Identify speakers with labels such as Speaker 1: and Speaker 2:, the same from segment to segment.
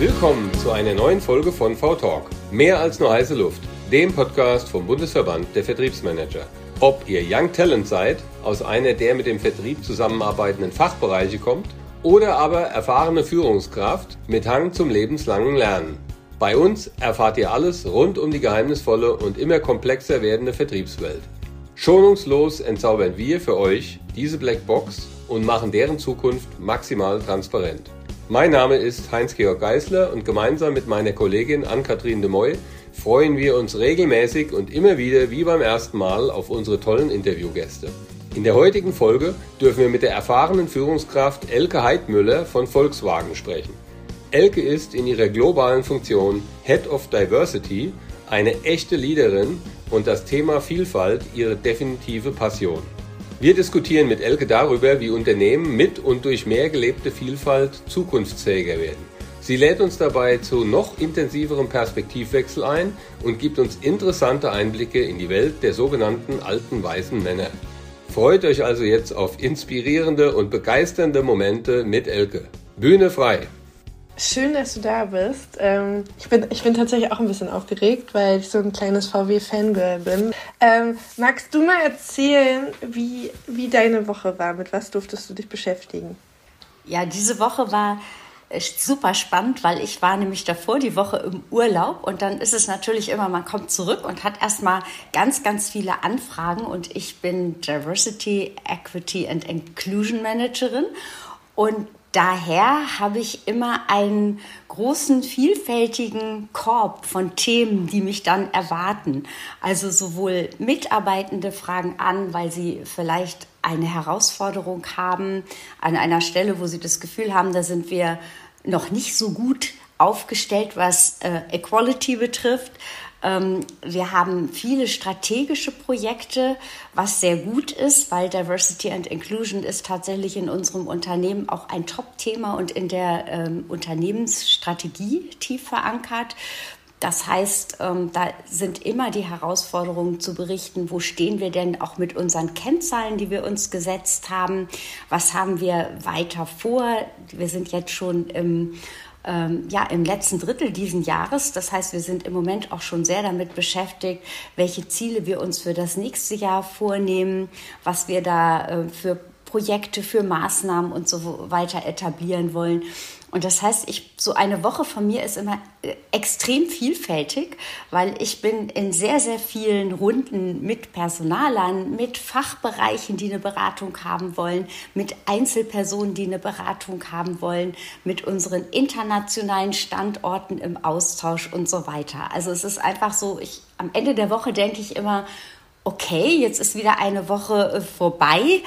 Speaker 1: Willkommen zu einer neuen Folge von V-Talk. Mehr als nur heiße Luft, dem Podcast vom Bundesverband der Vertriebsmanager. Ob ihr Young Talent seid, aus einer der mit dem Vertrieb zusammenarbeitenden Fachbereiche kommt, oder aber erfahrene Führungskraft mit Hang zum lebenslangen Lernen. Bei uns erfahrt ihr alles rund um die geheimnisvolle und immer komplexer werdende Vertriebswelt. Schonungslos entzaubern wir für euch diese Blackbox und machen deren Zukunft maximal transparent. Mein Name ist Heinz-Georg Geisler und gemeinsam mit meiner Kollegin Ann-Kathrin de Moy freuen wir uns regelmäßig und immer wieder wie beim ersten Mal auf unsere tollen Interviewgäste. In der heutigen Folge dürfen wir mit der erfahrenen Führungskraft Elke Heidmüller von Volkswagen sprechen. Elke ist in ihrer globalen Funktion Head of Diversity eine echte Leaderin und das Thema Vielfalt ihre definitive Passion. Wir diskutieren mit Elke darüber, wie Unternehmen mit und durch mehr gelebte Vielfalt zukunftsfähiger werden. Sie lädt uns dabei zu noch intensiverem Perspektivwechsel ein und gibt uns interessante Einblicke in die Welt der sogenannten alten weißen Männer. Freut euch also jetzt auf inspirierende und begeisternde Momente mit Elke. Bühne frei!
Speaker 2: Schön, dass du da bist. Ähm, ich, bin, ich bin tatsächlich auch ein bisschen aufgeregt, weil ich so ein kleines VW-Fangirl bin. Ähm, magst du mal erzählen, wie, wie deine Woche war? Mit was durftest du dich beschäftigen?
Speaker 3: Ja, diese Woche war super spannend, weil ich war nämlich davor die Woche im Urlaub und dann ist es natürlich immer, man kommt zurück und hat erstmal ganz, ganz viele Anfragen und ich bin Diversity, Equity and Inclusion Managerin und daher habe ich immer einen großen, vielfältigen Korb von Themen, die mich dann erwarten. Also sowohl Mitarbeitende fragen an, weil sie vielleicht eine Herausforderung haben an einer Stelle, wo sie das Gefühl haben, da sind wir noch nicht so gut aufgestellt, was äh, Equality betrifft. Ähm, wir haben viele strategische Projekte, was sehr gut ist, weil Diversity and Inclusion ist tatsächlich in unserem Unternehmen auch ein Top-Thema und in der ähm, Unternehmensstrategie tief verankert. Das heißt, ähm, da sind immer die Herausforderungen zu berichten, wo stehen wir denn auch mit unseren Kennzahlen, die wir uns gesetzt haben, was haben wir weiter vor. Wir sind jetzt schon im ähm, ja, im letzten Drittel diesen Jahres. Das heißt, wir sind im Moment auch schon sehr damit beschäftigt, welche Ziele wir uns für das nächste Jahr vornehmen, was wir da äh, für Projekte, für Maßnahmen und so weiter etablieren wollen. Und das heißt, ich, so eine Woche von mir ist immer äh, extrem vielfältig, weil ich bin in sehr, sehr vielen Runden mit Personalern, mit Fachbereichen, die eine Beratung haben wollen, mit Einzelpersonen, die eine Beratung haben wollen, mit unseren internationalen Standorten im Austausch und so weiter. Also es ist einfach so, ich, am Ende der Woche denke ich immer, okay, jetzt ist wieder eine Woche äh, vorbei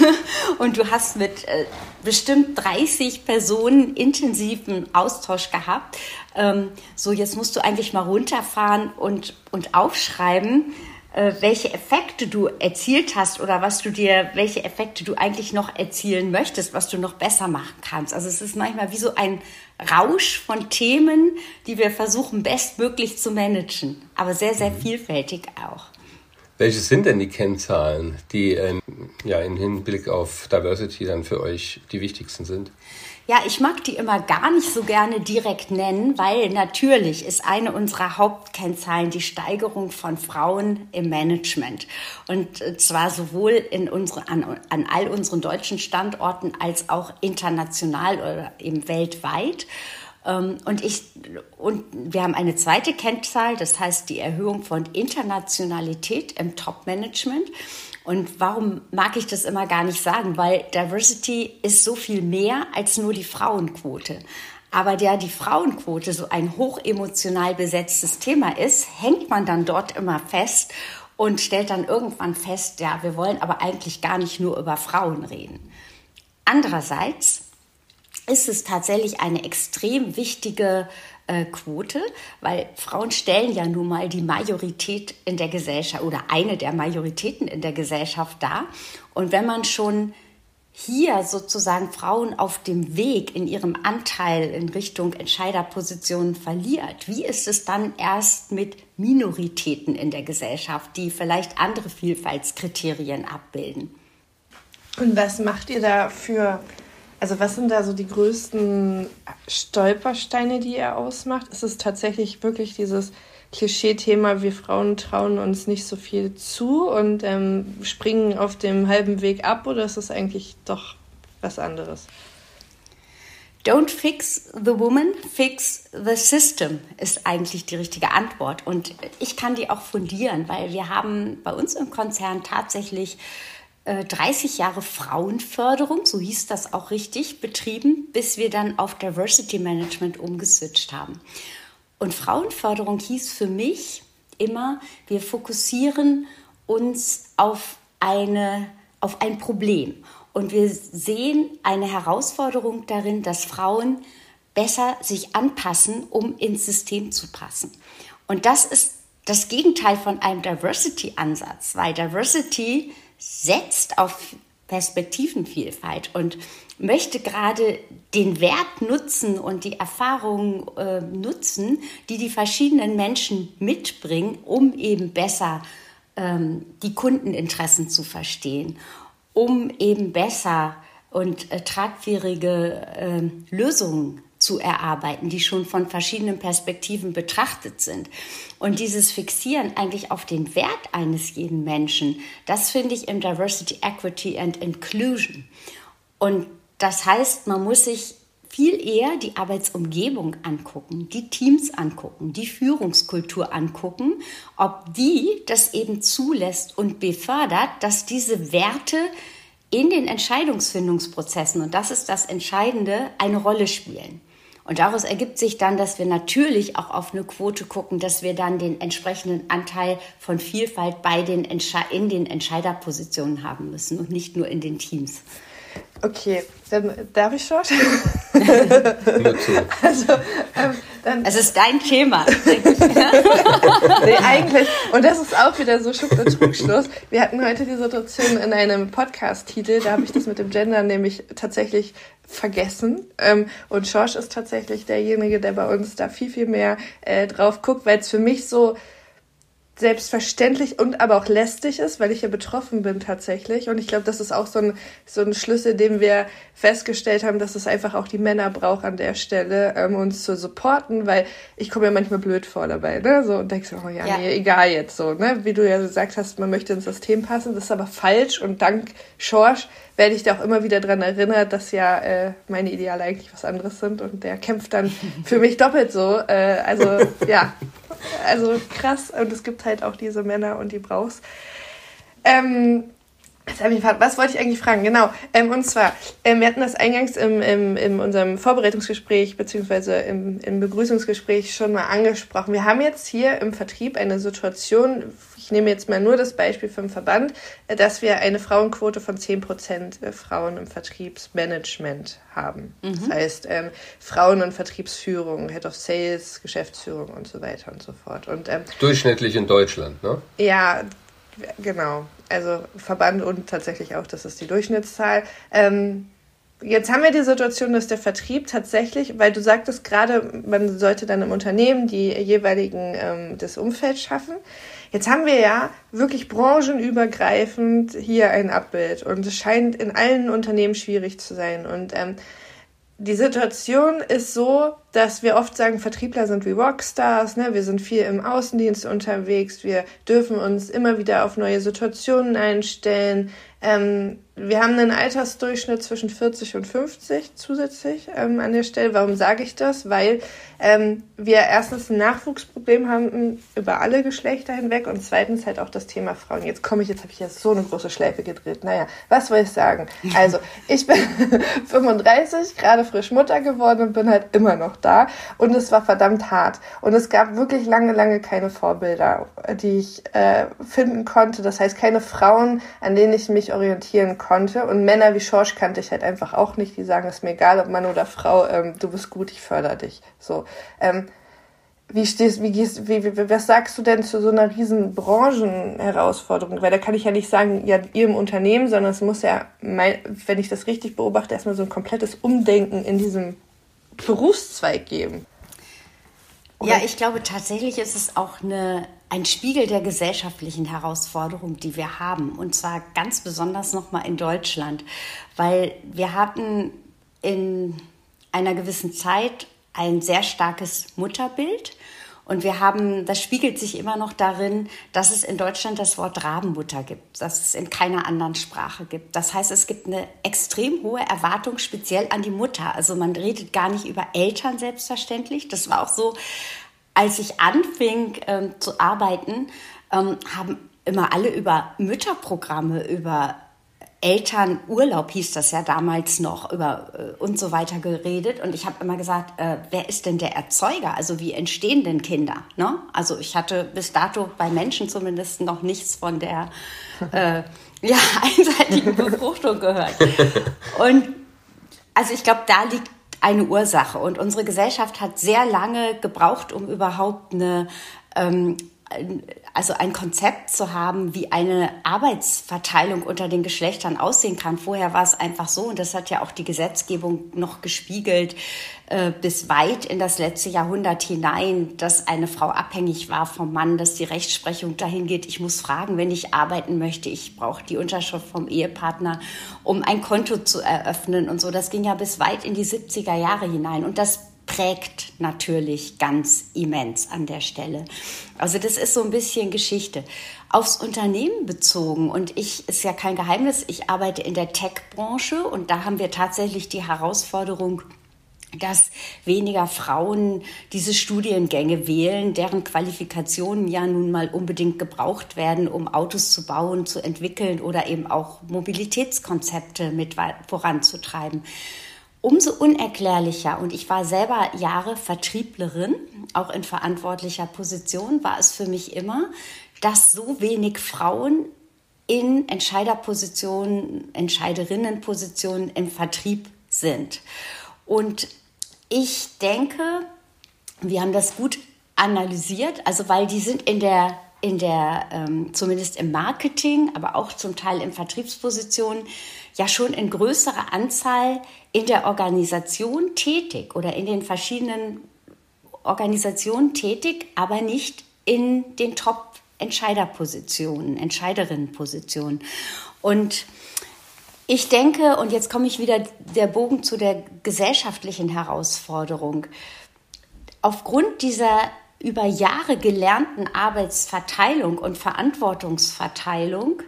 Speaker 3: und du hast mit äh, bestimmt 30 Personen intensiven Austausch gehabt. Ähm, so, jetzt musst du eigentlich mal runterfahren und, und aufschreiben, äh, welche Effekte du erzielt hast oder was du dir, welche Effekte du eigentlich noch erzielen möchtest, was du noch besser machen kannst. Also es ist manchmal wie so ein Rausch von Themen, die wir versuchen bestmöglich zu managen, aber sehr, sehr mhm. vielfältig auch.
Speaker 1: Welche sind denn die Kennzahlen, die äh, ja, im Hinblick auf Diversity dann für euch die wichtigsten sind?
Speaker 3: Ja, ich mag die immer gar nicht so gerne direkt nennen, weil natürlich ist eine unserer Hauptkennzahlen die Steigerung von Frauen im Management. Und äh, zwar sowohl in unsere, an, an all unseren deutschen Standorten als auch international oder eben weltweit. Ähm, und, ich, und wir haben eine zweite Kennzahl, das heißt die Erhöhung von Internationalität im Top-Management. Und warum mag ich das immer gar nicht sagen? Weil Diversity ist so viel mehr als nur die Frauenquote. Aber da die Frauenquote so ein hochemotional besetztes Thema ist, hängt man dann dort immer fest und stellt dann irgendwann fest, ja, wir wollen aber eigentlich gar nicht nur über Frauen reden. Andererseits ist es tatsächlich eine extrem wichtige äh, Quote, weil Frauen stellen ja nun mal die Majorität in der Gesellschaft oder eine der Majoritäten in der Gesellschaft dar. Und wenn man schon hier sozusagen Frauen auf dem Weg in ihrem Anteil in Richtung Entscheiderpositionen verliert, wie ist es dann erst mit Minoritäten in der Gesellschaft, die vielleicht andere Vielfaltskriterien abbilden?
Speaker 2: Und was macht ihr da für Also was sind da so die größten Stolpersteine, die ihr ausmacht? Ist es tatsächlich wirklich dieses Klischee-Thema, wir Frauen trauen uns nicht so viel zu und ähm, springen auf dem halben Weg ab oder ist es eigentlich doch was anderes?
Speaker 3: Don't fix the woman, fix the system ist eigentlich die richtige Antwort. Und ich kann die auch fundieren, weil wir haben bei uns im Konzern tatsächlich 30 äh, Jahre Frauenförderung, so hieß das auch richtig, betrieben, bis wir dann auf Diversity Management umgeswitcht haben. Und Frauenförderung hieß für mich immer, wir fokussieren uns auf, eine, auf ein Problem. Und wir sehen eine Herausforderung darin, dass Frauen besser sich anpassen, um ins System zu passen. Und das ist das Gegenteil von einem Diversity-Ansatz, weil Diversity setzt auf Perspektivenvielfalt und möchte gerade den Wert nutzen und die Erfahrungen äh, nutzen, die die verschiedenen Menschen mitbringen, um eben besser ähm, die Kundeninteressen zu verstehen, um eben besser und äh, tragfähige äh, Lösungen zu erarbeiten, die schon von verschiedenen Perspektiven betrachtet sind. Und dieses Fixieren eigentlich auf den Wert eines jeden Menschen, das finde ich im Diversity, Equity and Inclusion. Und das heißt, man muss sich viel eher die Arbeitsumgebung angucken, die Teams angucken, die Führungskultur angucken, ob die das eben zulässt und befördert, dass diese Werte in den Entscheidungsfindungsprozessen, und das ist das Entscheidende, eine Rolle spielen. Und daraus ergibt sich dann, dass wir natürlich auch auf eine Quote gucken, dass wir dann den entsprechenden Anteil von Vielfalt bei den in den Entscheiderpositionen haben müssen und nicht nur in den Teams.
Speaker 2: Okay, dann darf ich schon? also,
Speaker 3: ähm, dann es ist dein Thema.
Speaker 2: nee, eigentlich. Und das ist auch wieder so Schuck und Trugschluss. Wir hatten heute die Situation in einem Podcast-Titel, da habe ich das mit dem Gender nämlich tatsächlich vergessen. Ähm, und Schorsch ist tatsächlich derjenige, der bei uns da viel, viel mehr äh, drauf guckt, weil es für mich so selbstverständlich und aber auch lästig ist, weil ich ja betroffen bin tatsächlich. Und ich glaube, das ist auch so ein, so ein Schlüssel, den wir festgestellt haben, dass es einfach auch die Männer braucht an der Stelle, ähm, uns zu supporten, weil ich komme ja manchmal blöd vor dabei, ne? So und denkst du, oh ja, ja, nee, egal jetzt so, ne? Wie du ja gesagt hast, man möchte ins System passen, das ist aber falsch und dank Schorsch werde ich da auch immer wieder dran erinnert, dass ja äh, meine Ideale eigentlich was anderes sind und der kämpft dann für mich doppelt so. Äh, also ja, also krass. Und es gibt halt auch diese Männer und die brauchst. Ähm, was wollte ich eigentlich fragen? Genau. Ähm, und zwar, ähm, wir hatten das eingangs im, im, in unserem Vorbereitungsgespräch beziehungsweise im, im Begrüßungsgespräch schon mal angesprochen. Wir haben jetzt hier im Vertrieb eine Situation, nehme jetzt mal nur das Beispiel vom Verband, äh, dass wir eine Frauenquote von 10% äh, Frauen im Vertriebsmanagement haben. Mhm. Das heißt, ähm, Frauen und Vertriebsführung, Head of Sales, Geschäftsführung und so weiter und so fort. Und, ähm,
Speaker 1: Durchschnittlich in Deutschland, ne?
Speaker 2: Ja, genau. Also Verband und tatsächlich auch, das ist die Durchschnittszahl. Ähm, jetzt haben wir die Situation, dass der Vertrieb tatsächlich, weil du sagtest gerade, man sollte dann im Unternehmen die jeweiligen ähm, das Umfeld schaffen. Jetzt haben wir ja wirklich branchenübergreifend hier ein Abbild und es scheint in allen Unternehmen schwierig zu sein. Und ähm, die Situation ist so, dass wir oft sagen, Vertriebler sind wie Rockstars, ne? wir sind viel im Außendienst unterwegs, wir dürfen uns immer wieder auf neue Situationen einstellen. Ähm, wir haben einen Altersdurchschnitt zwischen 40 und 50 zusätzlich ähm, an der Stelle. Warum sage ich das? Weil ähm, wir erstens ein Nachwuchsproblem haben über alle Geschlechter hinweg und zweitens halt auch das Thema Frauen. Jetzt komme ich, jetzt habe ich jetzt so eine große Schleife gedreht. Naja, was soll ich sagen? Also, ich bin 35, gerade frisch Mutter geworden und bin halt immer noch da und es war verdammt hart. Und es gab wirklich lange, lange keine Vorbilder, die ich äh, finden konnte. Das heißt, keine Frauen, an denen ich mich orientieren konnte. Und Männer wie Schorsch kannte ich halt einfach auch nicht, die sagen, es ist mir egal, ob Mann oder Frau, ähm, du bist gut, ich fördere dich. So. Ähm, wie stehst, wie gehst, wie, wie, was sagst du denn zu so einer riesen Branchenherausforderung? Weil da kann ich ja nicht sagen, ja, ihr im Unternehmen, sondern es muss ja, mein, wenn ich das richtig beobachte, erstmal so ein komplettes Umdenken in diesem Berufszweig geben.
Speaker 3: Oder? Ja, ich glaube tatsächlich ist es auch eine, ein Spiegel der gesellschaftlichen Herausforderung, die wir haben. Und zwar ganz besonders nochmal in Deutschland. Weil wir hatten in einer gewissen Zeit ein sehr starkes Mutterbild. Und wir haben, das spiegelt sich immer noch darin, dass es in Deutschland das Wort Rabenmutter gibt, das es in keiner anderen Sprache gibt. Das heißt, es gibt eine extrem hohe Erwartung speziell an die Mutter. Also man redet gar nicht über Eltern selbstverständlich. Das war auch so, als ich anfing ähm, zu arbeiten, ähm, haben immer alle über Mütterprogramme, über Elternurlaub hieß das ja damals noch über äh, und so weiter geredet und ich habe immer gesagt, äh, wer ist denn der Erzeuger? Also wie entstehen denn Kinder? Ne? Also ich hatte bis dato bei Menschen zumindest noch nichts von der äh, ja, einseitigen Befruchtung gehört. Und also ich glaube, da liegt eine Ursache und unsere Gesellschaft hat sehr lange gebraucht, um überhaupt eine ähm, also ein Konzept zu haben, wie eine Arbeitsverteilung unter den Geschlechtern aussehen kann. Vorher war es einfach so, und das hat ja auch die Gesetzgebung noch gespiegelt, bis weit in das letzte Jahrhundert hinein, dass eine Frau abhängig war vom Mann, dass die Rechtsprechung dahin geht, ich muss fragen, wenn ich arbeiten möchte, ich brauche die Unterschrift vom Ehepartner, um ein Konto zu eröffnen und so. Das ging ja bis weit in die 70er Jahre hinein. Und das prägt natürlich ganz immens an der Stelle. Also das ist so ein bisschen Geschichte. Aufs Unternehmen bezogen, und ich ist ja kein Geheimnis, ich arbeite in der Tech-Branche und da haben wir tatsächlich die Herausforderung, dass weniger Frauen diese Studiengänge wählen, deren Qualifikationen ja nun mal unbedingt gebraucht werden, um Autos zu bauen, zu entwickeln oder eben auch Mobilitätskonzepte mit voranzutreiben umso unerklärlicher, und ich war selber Jahre Vertrieblerin, auch in verantwortlicher Position, war es für mich immer, dass so wenig Frauen in Entscheiderpositionen, Entscheiderinnenpositionen im Vertrieb sind. Und ich denke, wir haben das gut analysiert, also weil die sind in der in der, ähm, zumindest im Marketing, aber auch zum Teil in Vertriebspositionen, ja schon in größerer Anzahl in der Organisation tätig oder in den verschiedenen Organisationen tätig, aber nicht in den Top-Entscheiderpositionen, Entscheiderinnenpositionen. Und ich denke, und jetzt komme ich wieder der Bogen zu der gesellschaftlichen Herausforderung. Aufgrund dieser über Jahre gelernten Arbeitsverteilung und Verantwortungsverteilung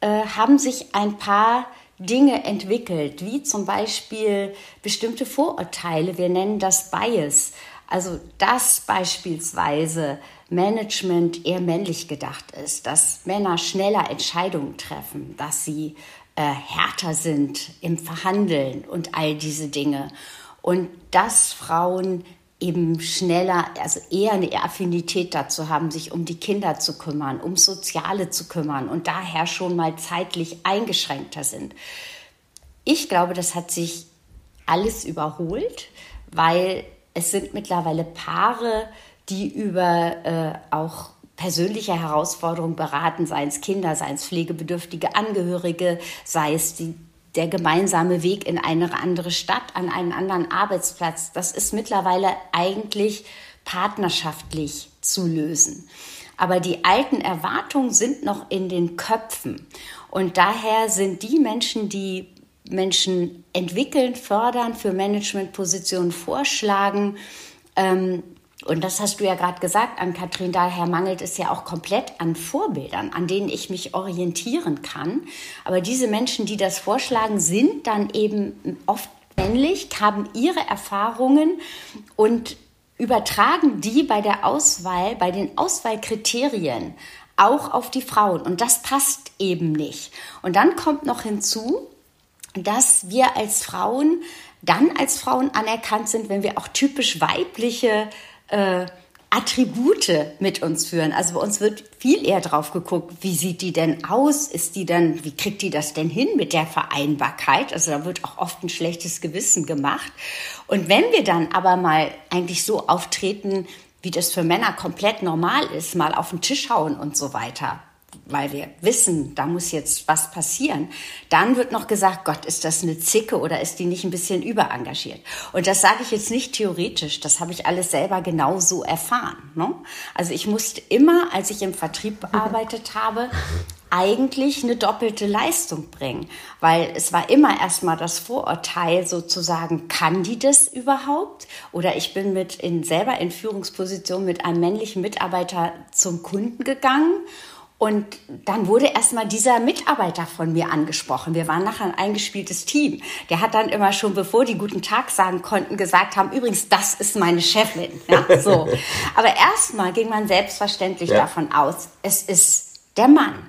Speaker 3: äh, haben sich ein paar Dinge entwickelt, wie zum Beispiel bestimmte Vorurteile. Wir nennen das Bias. Also, dass beispielsweise Management eher männlich gedacht ist, dass Männer schneller Entscheidungen treffen, dass sie äh, härter sind im Verhandeln und all diese Dinge. Und dass Frauen eben schneller, also eher eine Affinität dazu haben, sich um die Kinder zu kümmern, um Soziale zu kümmern und daher schon mal zeitlich eingeschränkter sind. Ich glaube, das hat sich alles überholt, weil es sind mittlerweile Paare, die über äh, auch persönliche Herausforderungen beraten, seien es Kinder, seien es pflegebedürftige Angehörige, sei es die der gemeinsame Weg in eine andere Stadt, an einen anderen Arbeitsplatz, das ist mittlerweile eigentlich partnerschaftlich zu lösen. Aber die alten Erwartungen sind noch in den Köpfen. Und daher sind die Menschen, die Menschen entwickeln, fördern, für Managementpositionen vorschlagen, ähm, und das hast du ja gerade gesagt, an Kathrin, daher mangelt es ja auch komplett an Vorbildern, an denen ich mich orientieren kann. Aber diese Menschen, die das vorschlagen, sind dann eben oft männlich, haben ihre Erfahrungen und übertragen die bei der Auswahl, bei den Auswahlkriterien auch auf die Frauen. Und das passt eben nicht. Und dann kommt noch hinzu, dass wir als Frauen dann als Frauen anerkannt sind, wenn wir auch typisch weibliche äh, Attribute mit uns führen. Also bei uns wird viel eher drauf geguckt, wie sieht die denn aus? Ist die dann, wie kriegt die das denn hin mit der Vereinbarkeit? Also da wird auch oft ein schlechtes Gewissen gemacht. Und wenn wir dann aber mal eigentlich so auftreten, wie das für Männer komplett normal ist, mal auf den Tisch hauen und so weiter, weil wir wissen, da muss jetzt was passieren, dann wird noch gesagt, Gott, ist das eine Zicke oder ist die nicht ein bisschen überengagiert? Und das sage ich jetzt nicht theoretisch, das habe ich alles selber genau so erfahren. Ne? Also ich musste immer, als ich im Vertrieb bearbeitet habe, eigentlich eine doppelte Leistung bringen, weil es war immer erstmal das Vorurteil sozusagen, kann die das überhaupt? Oder ich bin mit in selber in Führungsposition mit einem männlichen Mitarbeiter zum Kunden gegangen und dann wurde erstmal dieser Mitarbeiter von mir angesprochen. Wir waren nachher ein eingespieltes Team. Der hat dann immer schon, bevor die guten Tag sagen konnten, gesagt haben, übrigens, das ist meine Chefin. Ja, so. Aber erstmal ging man selbstverständlich ja. davon aus, es ist der Mann.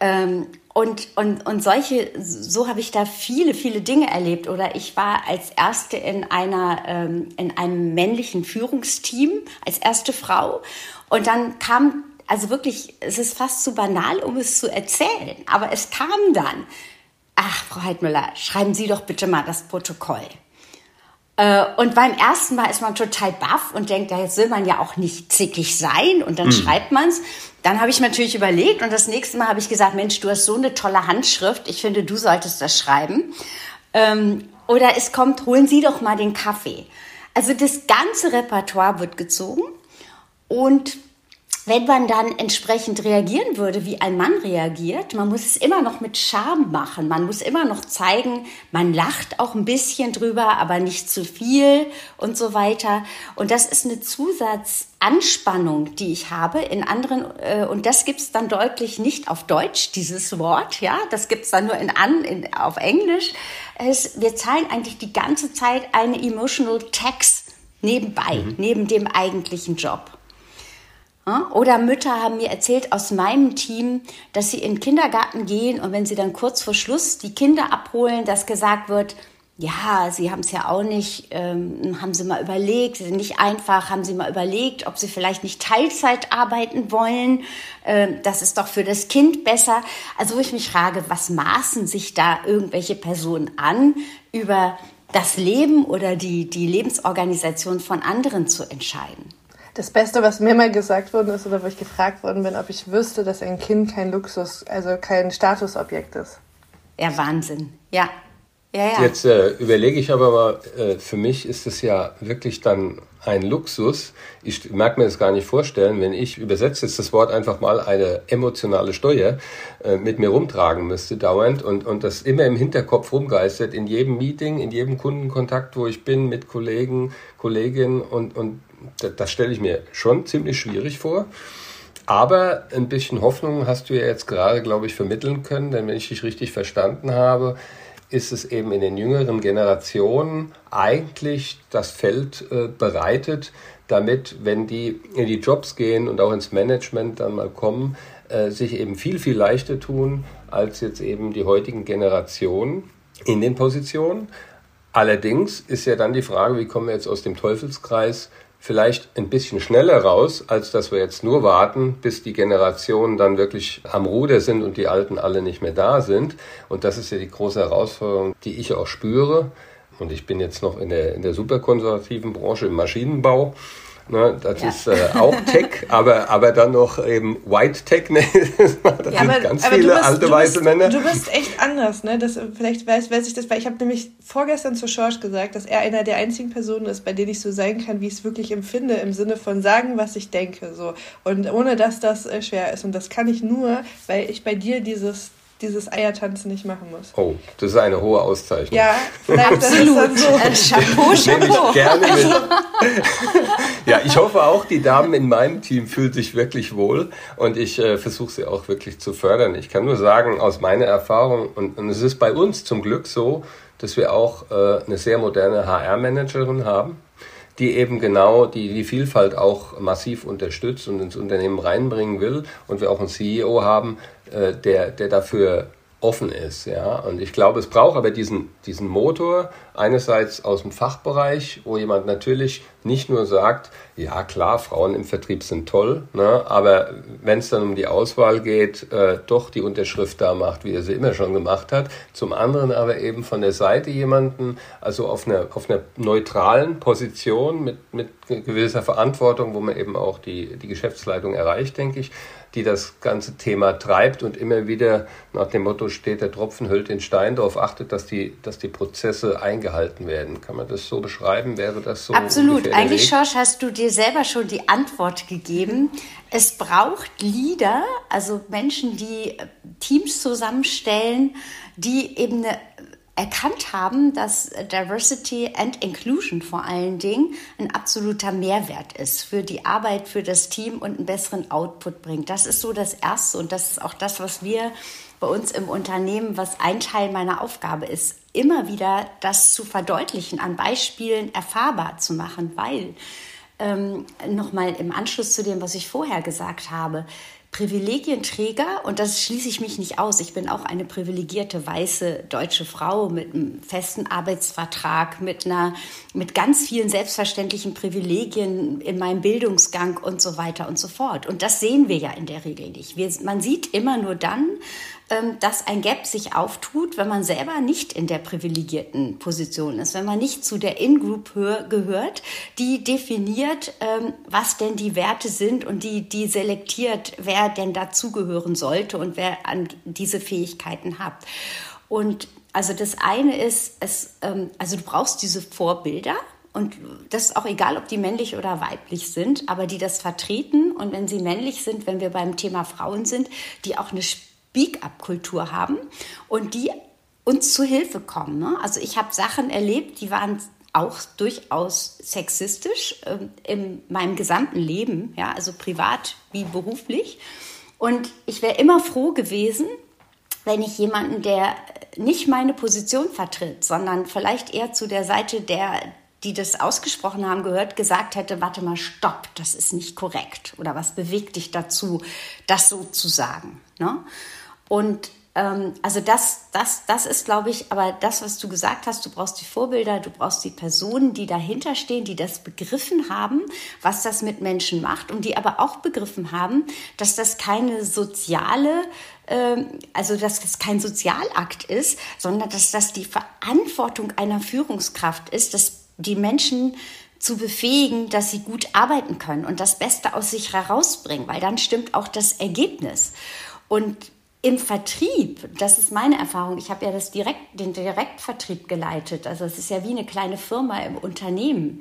Speaker 3: Ähm, und, und, und solche, so habe ich da viele, viele Dinge erlebt. Oder ich war als erste in einer, ähm, in einem männlichen Führungsteam, als erste Frau. Und dann kam also wirklich, es ist fast zu banal, um es zu erzählen. Aber es kam dann. Ach, Frau Heidmüller, schreiben Sie doch bitte mal das Protokoll. Äh, und beim ersten Mal ist man total baff und denkt, ja, jetzt will man ja auch nicht zickig sein und dann mhm. schreibt man es. Dann habe ich natürlich überlegt und das nächste Mal habe ich gesagt, Mensch, du hast so eine tolle Handschrift, ich finde, du solltest das schreiben. Ähm, oder es kommt, holen Sie doch mal den Kaffee. Also das ganze Repertoire wird gezogen und wenn man dann entsprechend reagieren würde, wie ein Mann reagiert, man muss es immer noch mit Charme machen. Man muss immer noch zeigen, man lacht auch ein bisschen drüber, aber nicht zu viel und so weiter. Und das ist eine Zusatzanspannung, die ich habe in anderen, äh, und das gibt's dann deutlich nicht auf Deutsch, dieses Wort, ja, das gibt's dann nur in, an, in, auf Englisch. Es, wir zahlen eigentlich die ganze Zeit eine emotional tax nebenbei, mhm. neben dem eigentlichen Job. Oder Mütter haben mir erzählt aus meinem Team, dass sie in den Kindergarten gehen und wenn sie dann kurz vor Schluss die Kinder abholen, dass gesagt wird, ja, Sie haben es ja auch nicht, ähm, haben Sie mal überlegt, Sie sind nicht einfach, haben Sie mal überlegt, ob Sie vielleicht nicht Teilzeit arbeiten wollen, ähm, das ist doch für das Kind besser. Also wo ich mich frage, was maßen sich da irgendwelche Personen an, über das Leben oder die, die Lebensorganisation von anderen zu entscheiden?
Speaker 2: Das Beste, was mir mal gesagt worden ist oder wo ich gefragt worden bin, ob ich wüsste, dass ein Kind kein Luxus, also kein Statusobjekt ist.
Speaker 3: Ja, Wahnsinn. Ja.
Speaker 1: Ja, ja. Jetzt äh, überlege ich aber mal, äh, für mich ist es ja wirklich dann ein Luxus. Ich mag mir das gar nicht vorstellen, wenn ich übersetze jetzt das Wort einfach mal eine emotionale Steuer äh, mit mir rumtragen müsste dauernd und, und das immer im Hinterkopf rumgeistert in jedem Meeting, in jedem Kundenkontakt, wo ich bin mit Kollegen, Kolleginnen und, und das, das stelle ich mir schon ziemlich schwierig vor. Aber ein bisschen Hoffnung hast du ja jetzt gerade, glaube ich, vermitteln können, denn wenn ich dich richtig verstanden habe, ist es eben in den jüngeren Generationen eigentlich das Feld äh, bereitet, damit, wenn die in die Jobs gehen und auch ins Management dann mal kommen, äh, sich eben viel, viel leichter tun als jetzt eben die heutigen Generationen in den Positionen. Allerdings ist ja dann die Frage, wie kommen wir jetzt aus dem Teufelskreis vielleicht ein bisschen schneller raus, als dass wir jetzt nur warten, bis die Generationen dann wirklich am Ruder sind und die Alten alle nicht mehr da sind. Und das ist ja die große Herausforderung, die ich auch spüre. Und ich bin jetzt noch in der, in der superkonservativen Branche im Maschinenbau. Ne, das ja. ist äh, auch Tech, aber, aber dann noch eben White Tech. Ne? das ja, sind aber, ganz aber viele bist, alte weiße
Speaker 2: bist,
Speaker 1: Männer.
Speaker 2: Du bist echt anders. Ne? Das, vielleicht weiß, weiß ich das, weil ich habe nämlich vorgestern zu Schorsch gesagt, dass er einer der einzigen Personen ist, bei denen ich so sein kann, wie ich es wirklich empfinde, im Sinne von sagen, was ich denke. So. Und ohne dass das äh, schwer ist. Und das kann ich nur, weil ich bei dir dieses dieses Eiertanzen nicht machen muss.
Speaker 1: Oh, das ist eine hohe Auszeichnung.
Speaker 2: Ja, absolut. So.
Speaker 3: Chapeau, Chapeau.
Speaker 1: Ich gerne mit. ja, ich hoffe auch, die Damen in meinem Team fühlen sich wirklich wohl und ich äh, versuche sie auch wirklich zu fördern. Ich kann nur sagen, aus meiner Erfahrung, und, und es ist bei uns zum Glück so, dass wir auch äh, eine sehr moderne HR-Managerin haben, die eben genau die, die Vielfalt auch massiv unterstützt und ins Unternehmen reinbringen will. Und wir auch einen CEO haben, äh, der, der dafür offen ist. Ja? Und ich glaube, es braucht aber diesen, diesen Motor einerseits aus dem Fachbereich, wo jemand natürlich nicht nur sagt, ja klar, Frauen im Vertrieb sind toll, ne? aber wenn es dann um die Auswahl geht, äh, doch die Unterschrift da macht, wie er sie immer schon gemacht hat. Zum anderen aber eben von der Seite jemanden, also auf einer, auf einer neutralen Position mit, mit gewisser Verantwortung, wo man eben auch die, die Geschäftsleitung erreicht, denke ich, die das ganze Thema treibt und immer wieder nach dem Motto steht, der Tropfen hüllt den Stein, darauf achtet, dass die, dass die Prozesse eingehalten werden. Kann man das so beschreiben? Wäre das so?
Speaker 3: Absolut. Eigentlich, Schorsch, hast du dir selber schon die Antwort gegeben. Es braucht Leader, also Menschen, die Teams zusammenstellen, die eben eine erkannt haben, dass Diversity and Inclusion vor allen Dingen ein absoluter Mehrwert ist für die Arbeit, für das Team und einen besseren Output bringt. Das ist so das Erste und das ist auch das, was wir bei uns im Unternehmen, was ein Teil meiner Aufgabe ist, immer wieder das zu verdeutlichen, an Beispielen erfahrbar zu machen, weil ähm, nochmal im Anschluss zu dem, was ich vorher gesagt habe, Privilegienträger, und das schließe ich mich nicht aus, ich bin auch eine privilegierte weiße deutsche Frau mit einem festen Arbeitsvertrag, mit einer, mit ganz vielen selbstverständlichen Privilegien in meinem Bildungsgang und so weiter und so fort. Und das sehen wir ja in der Regel nicht. Wir, man sieht immer nur dann, dass ein Gap sich auftut, wenn man selber nicht in der privilegierten Position ist, wenn man nicht zu der In-Group gehört, die definiert, ähm, was denn die Werte sind und die, die selektiert, wer denn dazugehören sollte und wer an diese Fähigkeiten hat. Und also das eine ist, es, ähm, also du brauchst diese Vorbilder, und das ist auch egal, ob die männlich oder weiblich sind, aber die das vertreten. Und wenn sie männlich sind, wenn wir beim Thema Frauen sind, die auch eine Speak-up-Kultur haben und die uns zu Hilfe kommen. Ne? Also ich habe Sachen erlebt, die waren auch durchaus sexistisch äh, in meinem gesamten Leben, ja, also privat wie beruflich. Und ich wäre immer froh gewesen, wenn ich jemanden, der nicht meine Position vertritt, sondern vielleicht eher zu der Seite der, die das ausgesprochen haben, gehört, gesagt hätte, warte mal, stopp, das ist nicht korrekt. Oder was bewegt dich dazu, das so zu sagen? Ne? Und ähm, also das, das, das ist, glaube ich, aber das, was du gesagt hast, du brauchst die Vorbilder, du brauchst die Personen, die dahinter stehen, die das begriffen haben, was das mit Menschen macht und die aber auch begriffen haben, dass das keine soziale ähm, also dass das kein Sozialakt ist, sondern dass das die Verantwortung einer Führungskraft ist, dass die Menschen zu befähigen, dass sie gut arbeiten können und das Beste aus sich herausbringen, weil dann stimmt auch das Ergebnis. Und im Vertrieb, das ist meine Erfahrung, ich habe ja das direkt, den Direktvertrieb geleitet, also es ist ja wie eine kleine Firma im Unternehmen,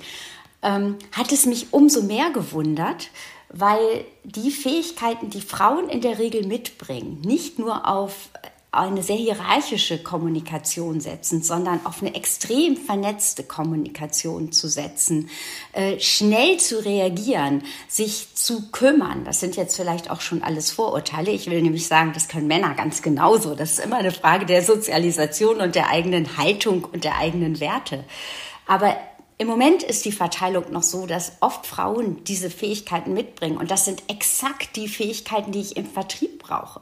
Speaker 3: ähm, hat es mich umso mehr gewundert, weil die Fähigkeiten, die Frauen in der Regel mitbringen, nicht nur auf eine sehr hierarchische Kommunikation setzen, sondern auf eine extrem vernetzte Kommunikation zu setzen, äh, schnell zu reagieren, sich zu kümmern. Das sind jetzt vielleicht auch schon alles Vorurteile. Ich will nämlich sagen, das können Männer ganz genauso. Das ist immer eine Frage der Sozialisation und der eigenen Haltung und der eigenen Werte. Aber im Moment ist die Verteilung noch so, dass oft Frauen diese Fähigkeiten mitbringen. Und das sind exakt die Fähigkeiten, die ich im Vertrieb brauche.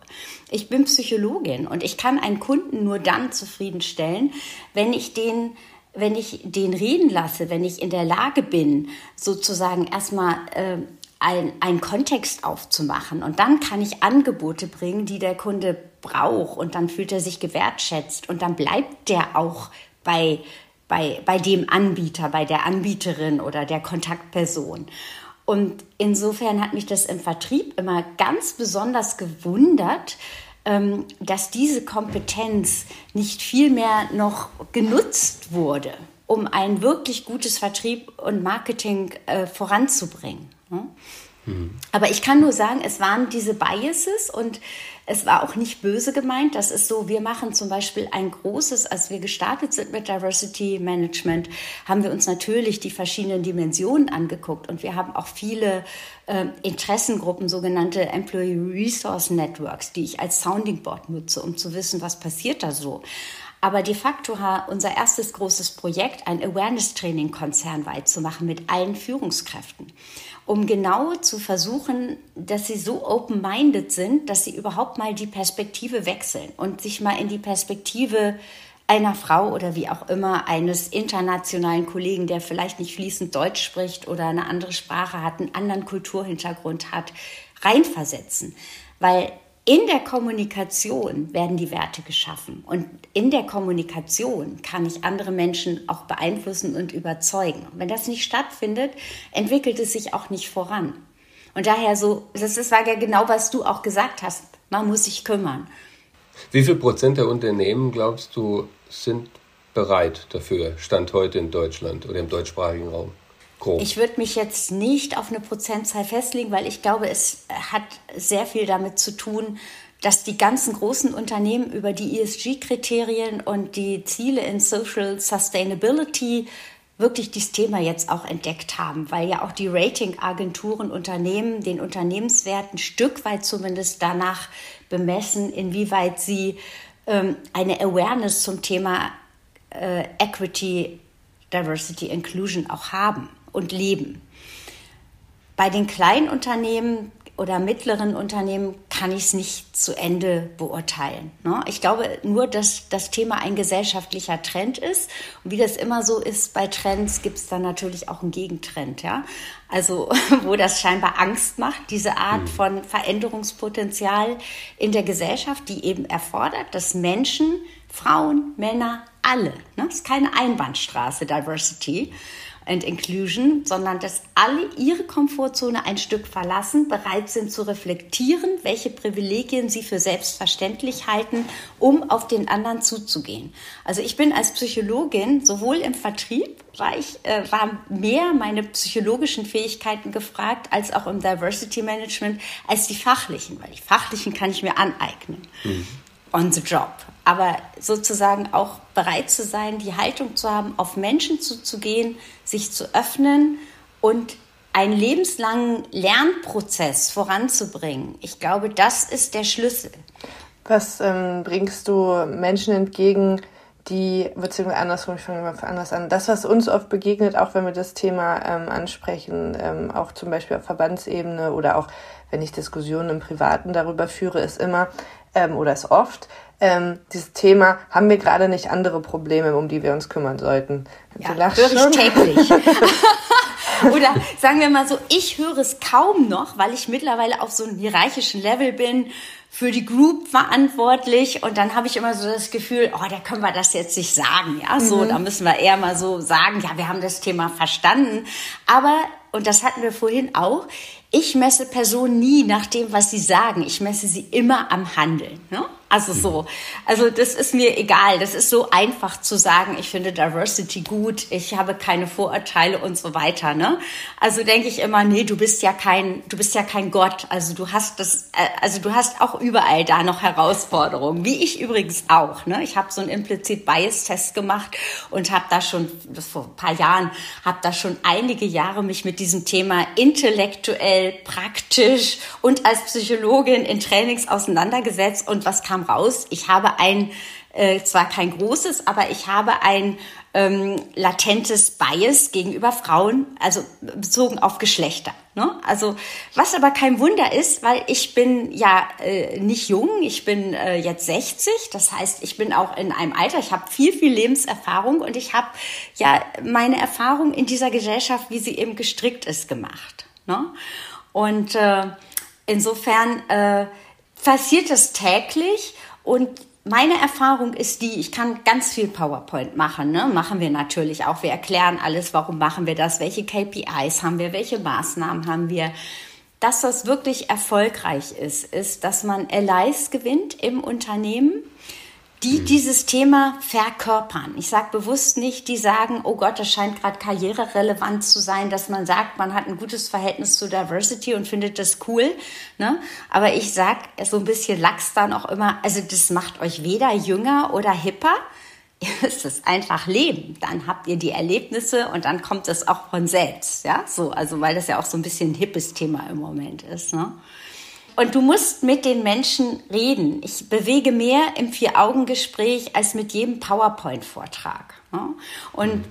Speaker 3: Ich bin Psychologin und ich kann einen Kunden nur dann zufriedenstellen, wenn ich den wenn ich den reden lasse, wenn ich in der Lage bin, sozusagen erstmal äh, einen Kontext aufzumachen. Und dann kann ich Angebote bringen, die der Kunde braucht. Und dann fühlt er sich gewertschätzt. Und dann bleibt der auch bei bei, bei dem Anbieter, bei der Anbieterin oder der Kontaktperson. Und insofern hat mich das im Vertrieb immer ganz besonders gewundert, ähm, dass diese Kompetenz nicht viel mehr noch genutzt wurde, um ein wirklich gutes Vertrieb und Marketing äh, voranzubringen. Mhm. Aber ich kann nur sagen, es waren diese Biases und es war auch nicht böse gemeint. Das ist so, wir machen zum Beispiel ein großes, als wir gestartet sind mit Diversity Management, haben wir uns natürlich die verschiedenen Dimensionen angeguckt und wir haben auch viele äh, Interessengruppen, sogenannte Employee Resource Networks, die ich als Sounding Board nutze, um zu wissen, was passiert da so. Aber de facto unser erstes großes Projekt, ein Awareness-Training konzernweit zu machen mit allen Führungskräften um genau zu versuchen, dass sie so open-minded sind, dass sie überhaupt mal die Perspektive wechseln und sich mal in die Perspektive einer Frau oder wie auch immer eines internationalen Kollegen, der vielleicht nicht fließend Deutsch spricht oder eine andere Sprache hat, einen anderen Kulturhintergrund hat, reinversetzen. Weil in der Kommunikation werden die Werte geschaffen und in der Kommunikation kann ich andere Menschen auch beeinflussen und überzeugen. wenn das nicht stattfindet, entwickelt es sich auch nicht voran. Und daher so, das ist, war ja genau, was du auch gesagt hast. Man muss sich kümmern.
Speaker 1: Wie viel Prozent der Unternehmen, glaubst du, sind bereit dafür, Stand heute in Deutschland oder im deutschsprachigen Raum?
Speaker 3: Grob. Ich würde mich jetzt nicht auf eine Prozentzahl festlegen, weil ich glaube, es hat sehr viel damit zu tun, dass die ganzen großen Unternehmen über die ESG-Kriterien und die Ziele in Social Sustainability wirklich dieses Thema jetzt auch entdeckt haben, weil ja auch die Ratingagenturen Unternehmen den Unternehmenswert ein Stück weit zumindest danach bemessen, inwieweit sie ähm, eine Awareness zum Thema äh, Equity, Diversity, Inclusion auch haben und leben. Bei den kleinen Unternehmen oder mittleren Unternehmen kann ich es nicht zu Ende beurteilen. Ne? Ich glaube nur, dass das Thema ein gesellschaftlicher Trend ist. Und wie das immer so ist bei Trends, gibt es dann natürlich auch einen Gegentrend. Ja? Also wo das scheinbar Angst macht, diese Art mhm. von Veränderungspotenzial in der Gesellschaft, die eben erfordert, dass Menschen, Frauen, Männer, alle, ne? das ist keine Einbahnstraße, Diversity, and Inclusion, sondern dass alle ihre Komfortzone ein Stück verlassen, bereit sind zu reflektieren, welche Privilegien sie für selbstverständlich halten, um auf den anderen zuzugehen. Also ich bin als Psychologin sowohl im Vertrieb, war, ich, äh, war mehr meine psychologischen Fähigkeiten gefragt, als auch im Diversity Management, als die fachlichen, weil die fachlichen kann ich mir aneignen. Mhm. On the job aber sozusagen auch bereit zu sein, die Haltung zu haben, auf Menschen zuzugehen, sich zu öffnen und einen lebenslangen Lernprozess voranzubringen. Ich glaube, das ist der Schlüssel.
Speaker 2: Was ähm, bringst du Menschen entgegen, die, beziehungsweise andersrum, ich fange mal anders an, das, was uns oft begegnet, auch wenn wir das Thema ähm, ansprechen, ähm, auch zum Beispiel auf Verbandsebene oder auch wenn ich Diskussionen im Privaten darüber führe, ist immer ähm, oder ist oft, ähm, dieses Thema, haben wir gerade nicht andere Probleme, um die wir uns kümmern sollten?
Speaker 3: Ja, höre ich täglich. Oder sagen wir mal so, ich höre es kaum noch, weil ich mittlerweile auf so einem hierarchischen Level bin, für die Group verantwortlich und dann habe ich immer so das Gefühl, oh, da können wir das jetzt nicht sagen, ja, so, mhm. da müssen wir eher mal so sagen, ja, wir haben das Thema verstanden, aber und das hatten wir vorhin auch, ich messe Personen nie nach dem, was sie sagen. Ich messe sie immer am Handeln. Ne? Also so. Also das ist mir egal. Das ist so einfach zu sagen, ich finde Diversity gut, ich habe keine Vorurteile und so weiter. Ne? Also denke ich immer, nee, du bist ja kein, du bist ja kein Gott. Also du hast das, äh, also du hast auch überall da noch Herausforderungen, wie ich übrigens auch. Ne? Ich habe so einen implizit Bias-Test gemacht und habe da schon, das vor ein paar Jahren, habe da schon einige Jahre mich mit diesem Thema intellektuell, praktisch und als Psychologin in Trainings auseinandergesetzt. Und was kam raus? Ich habe ein, äh, zwar kein großes, aber ich habe ein ähm, latentes Bias gegenüber Frauen, also bezogen auf Geschlechter. Ne? Also was aber kein Wunder ist, weil ich bin ja äh, nicht jung, ich bin äh, jetzt 60, das heißt, ich bin auch in einem Alter, ich habe viel, viel Lebenserfahrung und ich habe ja meine Erfahrung in dieser Gesellschaft, wie sie eben gestrickt ist, gemacht. Ne? Und äh, insofern äh, passiert es täglich und meine Erfahrung ist die, ich kann ganz viel PowerPoint machen, ne? machen wir natürlich auch. Wir erklären alles, warum machen wir das, welche KPIs haben wir, welche Maßnahmen haben wir. Das, was wirklich erfolgreich ist, ist, dass man Allies gewinnt im Unternehmen, die mhm. dieses Thema verkörpern. Ich sage bewusst nicht, die sagen, oh Gott, das scheint gerade karriererelevant zu sein, dass man sagt, man hat ein gutes Verhältnis zu Diversity und findet das cool. Ne? Aber ich sage so ein bisschen Lachs dann auch immer, also das macht euch weder jünger oder hipper. Ihr müsst es einfach leben. Dann habt ihr die Erlebnisse und dann kommt es auch von selbst. Ja, so, also weil das ja auch so ein bisschen ein hippes Thema im Moment ist. Ne? Und du musst mit den Menschen reden. Ich bewege mehr im Vier-Augen-Gespräch als mit jedem PowerPoint-Vortrag. Und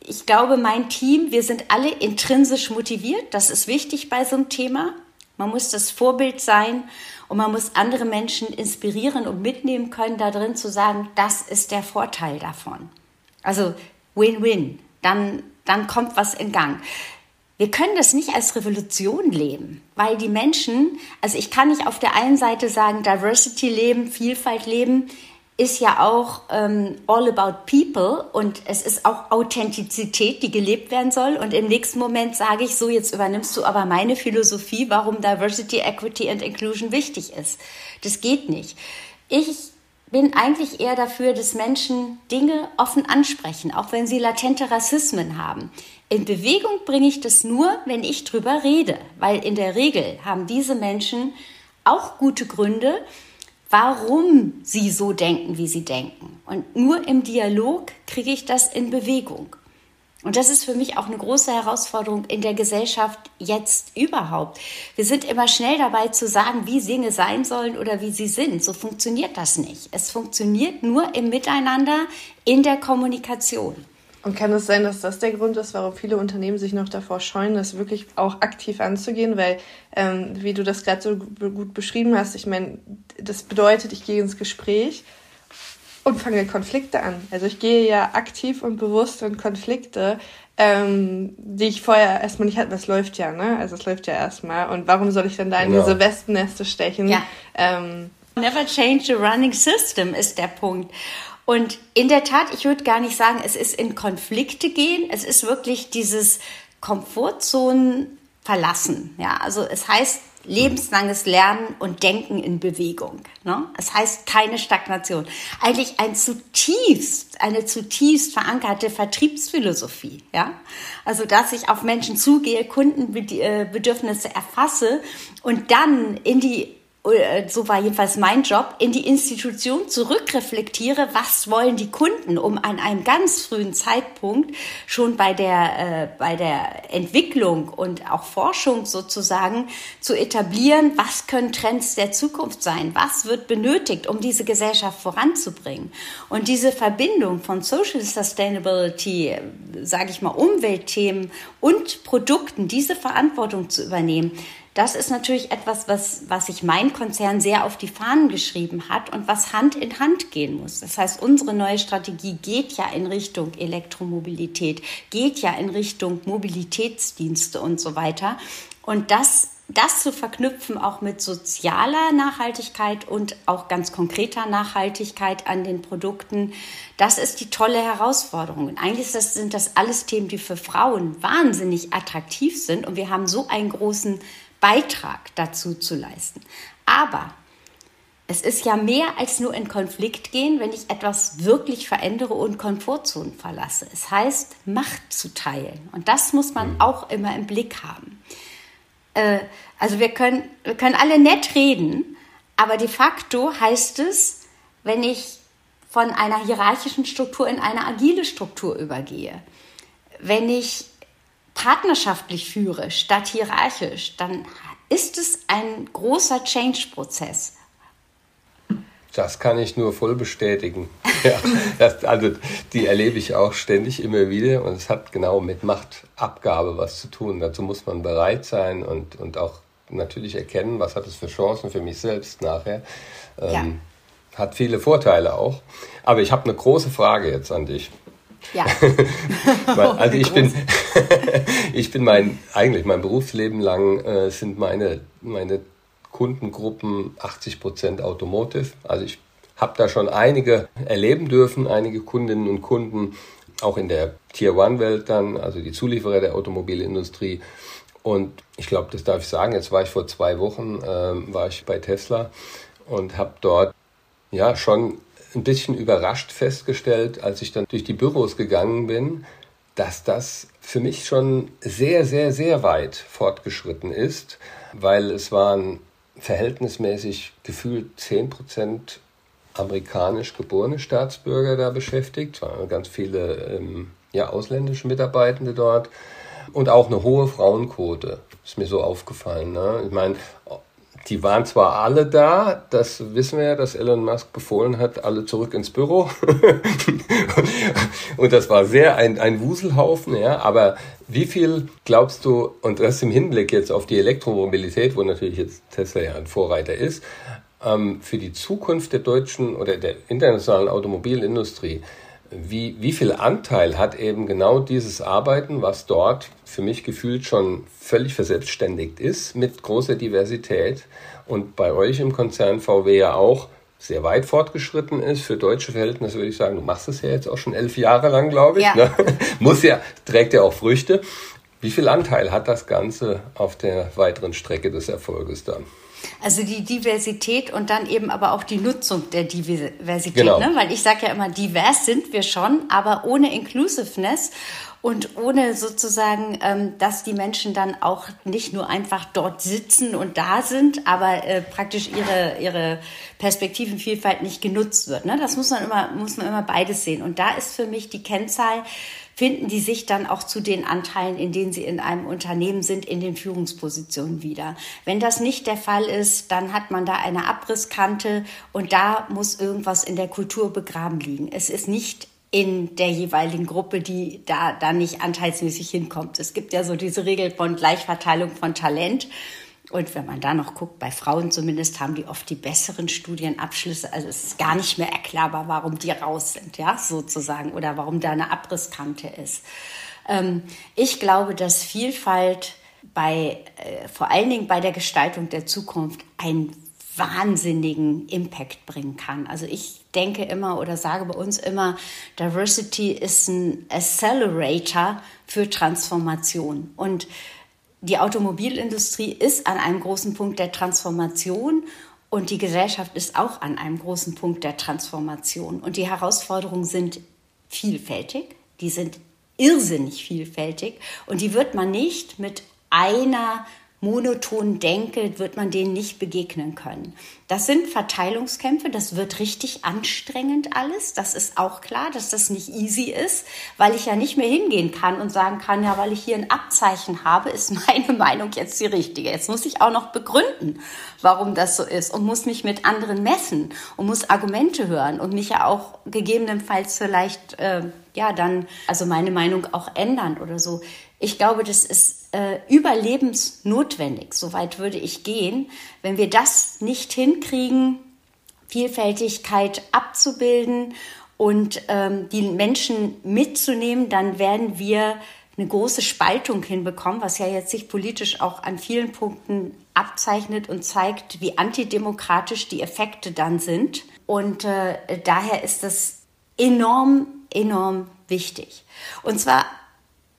Speaker 3: ich glaube, mein Team, wir sind alle intrinsisch motiviert. Das ist wichtig bei so einem Thema. Man muss das Vorbild sein und man muss andere Menschen inspirieren und mitnehmen können, da drin zu sagen, das ist der Vorteil davon. Also Win-Win. Dann, dann kommt was in Gang. Wir können das nicht als Revolution leben, weil die Menschen, also ich kann nicht auf der einen Seite sagen, Diversity leben, Vielfalt leben, ist ja auch ähm, all about people und es ist auch Authentizität, die gelebt werden soll. Und im nächsten Moment sage ich so, jetzt übernimmst du aber meine Philosophie, warum Diversity, Equity and Inclusion wichtig ist. Das geht nicht. Ich bin eigentlich eher dafür, dass Menschen Dinge offen ansprechen, auch wenn sie latente Rassismen haben. In Bewegung bringe ich das nur, wenn ich drüber rede, weil in der Regel haben diese Menschen auch gute Gründe, warum sie so denken, wie sie denken. Und nur im Dialog kriege ich das in Bewegung. Und das ist für mich auch eine große Herausforderung in der Gesellschaft jetzt überhaupt. Wir sind immer schnell dabei zu sagen, wie Dinge sein sollen oder wie sie sind. So funktioniert das nicht. Es funktioniert nur im Miteinander, in der Kommunikation.
Speaker 2: Und kann es sein, dass das der Grund ist, warum viele Unternehmen sich noch davor scheuen, das wirklich auch aktiv anzugehen? Weil, ähm, wie du das gerade so gut beschrieben hast, ich meine, das bedeutet, ich gehe ins Gespräch und fange Konflikte an. Also ich gehe ja aktiv und bewusst in Konflikte, ähm, die ich vorher erstmal nicht hatte. Das läuft ja, ne? Also es läuft ja erstmal. Und warum soll ich dann da in ja. diese Wespenneste stechen? Ja. Ähm,
Speaker 3: Never change the running system ist der Punkt. Und in der Tat, ich würde gar nicht sagen, es ist in Konflikte gehen. Es ist wirklich dieses Komfortzonen verlassen. Ja, also es heißt lebenslanges Lernen und Denken in Bewegung. Ne? Es heißt keine Stagnation. Eigentlich ein zutiefst, eine zutiefst verankerte Vertriebsphilosophie. Ja? Also, dass ich auf Menschen zugehe, Kundenbedürfnisse erfasse und dann in die äh, so war jedenfalls mein Job, in die Institution zurückreflektiere, was wollen die Kunden, um an einem ganz frühen Zeitpunkt schon bei der, äh, bei der Entwicklung und auch Forschung sozusagen zu etablieren, was können Trends der Zukunft sein, was wird benötigt, um diese Gesellschaft voranzubringen. Und diese Verbindung von Social Sustainability, sage ich mal, Umweltthemen und Produkten, diese Verantwortung zu übernehmen, das ist natürlich etwas, was, was sich mein Konzern sehr auf die Fahnen geschrieben hat und was Hand in Hand gehen muss. Das heißt, unsere neue Strategie geht ja in Richtung Elektromobilität, geht ja in Richtung Mobilitätsdienste und so weiter. Und das das zu verknüpfen auch mit sozialer Nachhaltigkeit und auch ganz konkreter Nachhaltigkeit an den Produkten, das ist die tolle Herausforderung. Und eigentlich sind das alles Themen, die für Frauen wahnsinnig attraktiv sind. Und wir haben so einen großen Beitrag dazu zu leisten. Aber es ist ja mehr als nur in Konflikt gehen, wenn ich etwas wirklich verändere und Komfortzonen verlasse. Es heißt, Macht zu teilen. Und das muss man mhm. auch immer im Blick haben. Äh, also wir können, wir können alle nett reden, aber de facto heißt es, wenn ich von einer hierarchischen Struktur in eine agile Struktur übergehe, wenn ich partnerschaftlich führe statt hierarchisch, dann ist es ein großer Change-Prozess.
Speaker 1: Das kann ich nur voll bestätigen. ja, das, also die erlebe ich auch ständig immer wieder und es hat genau mit Machtabgabe was zu tun. Dazu muss man bereit sein und, und auch natürlich erkennen, was hat es für Chancen für mich selbst nachher. Ähm, ja. Hat viele Vorteile auch. Aber ich habe eine große Frage jetzt an dich.
Speaker 3: Ja.
Speaker 1: also ich bin, ich bin mein, eigentlich mein Berufsleben lang äh, sind meine, meine Kundengruppen 80 Prozent Automotive. Also ich habe da schon einige erleben dürfen, einige Kundinnen und Kunden, auch in der Tier One Welt dann, also die Zulieferer der Automobilindustrie. Und ich glaube, das darf ich sagen, jetzt war ich vor zwei Wochen, äh, war ich bei Tesla und habe dort ja schon ein bisschen überrascht festgestellt, als ich dann durch die Büros gegangen bin, dass das für mich schon sehr, sehr, sehr weit fortgeschritten ist, weil es waren verhältnismäßig gefühlt 10 Prozent amerikanisch geborene Staatsbürger da beschäftigt, es waren ganz viele ähm, ja, ausländische Mitarbeitende dort und auch eine hohe Frauenquote, ist mir so aufgefallen. Ne? Ich meine, die waren zwar alle da, das wissen wir ja, dass Elon Musk befohlen hat, alle zurück ins Büro. und das war sehr ein, ein Wuselhaufen, ja, aber wie viel glaubst du, und das im Hinblick jetzt auf die Elektromobilität, wo natürlich jetzt Tesla ja ein Vorreiter ist, ähm, für die Zukunft der deutschen oder der internationalen Automobilindustrie, wie, wie viel Anteil hat eben genau dieses Arbeiten, was dort für mich gefühlt schon völlig verselbstständigt ist, mit großer Diversität und bei euch im Konzern VW ja auch sehr weit fortgeschritten ist. Für deutsche Verhältnisse würde ich sagen, du machst es ja jetzt auch schon elf Jahre lang, glaube ich. Ja. Ne? Muss ja, trägt ja auch Früchte. Wie viel Anteil hat das Ganze auf der weiteren Strecke des Erfolges dann?
Speaker 3: Also die Diversität und dann eben aber auch die Nutzung der Diversität. Genau. Ne? Weil ich sage ja immer, divers sind wir schon, aber ohne Inclusiveness und ohne sozusagen, ähm, dass die Menschen dann auch nicht nur einfach dort sitzen und da sind, aber äh, praktisch ihre, ihre Perspektivenvielfalt nicht genutzt wird. Ne? Das muss man, immer, muss man immer beides sehen. Und da ist für mich die Kennzahl, finden die sich dann auch zu den Anteilen, in denen sie in einem Unternehmen sind, in den Führungspositionen wieder. Wenn das nicht der Fall ist, dann hat man da eine Abrisskante und da muss irgendwas in der Kultur begraben liegen. Es ist nicht in der jeweiligen Gruppe, die da, da nicht anteilsmäßig hinkommt. Es gibt ja so diese Regel von Gleichverteilung von Talent. Und wenn man da noch guckt, bei Frauen zumindest haben die oft die besseren Studienabschlüsse. Also es ist gar nicht mehr erklärbar, warum die raus sind, ja, sozusagen, oder warum da eine Abrisskante ist. Ähm, ich glaube, dass Vielfalt bei, äh, vor allen Dingen bei der Gestaltung der Zukunft ein wahnsinnigen Impact bringen kann. Also ich denke immer oder sage bei uns immer, Diversity ist ein Accelerator für Transformation. Und die Automobilindustrie ist an einem großen Punkt der Transformation und die Gesellschaft ist auch an einem großen Punkt der Transformation. Und die Herausforderungen sind vielfältig, die sind irrsinnig vielfältig und die wird man nicht mit einer monoton denke, wird man denen nicht begegnen können. Das sind Verteilungskämpfe, das wird richtig anstrengend alles. Das ist auch klar, dass das nicht easy ist, weil ich ja nicht mehr hingehen kann und sagen kann, ja, weil ich hier ein Abzeichen habe, ist meine Meinung jetzt die richtige. Jetzt muss ich auch noch begründen, warum das so ist und muss mich mit anderen messen und muss Argumente hören und mich ja auch gegebenenfalls vielleicht, äh, ja, dann, also meine Meinung auch ändern oder so. Ich glaube, das ist äh, überlebensnotwendig, soweit würde ich gehen. Wenn wir das nicht hinkriegen, Vielfältigkeit abzubilden und ähm, die Menschen mitzunehmen, dann werden wir eine große Spaltung hinbekommen, was ja jetzt sich politisch auch an vielen Punkten abzeichnet und zeigt, wie antidemokratisch die Effekte dann sind. Und äh, daher ist das enorm, enorm wichtig. Und zwar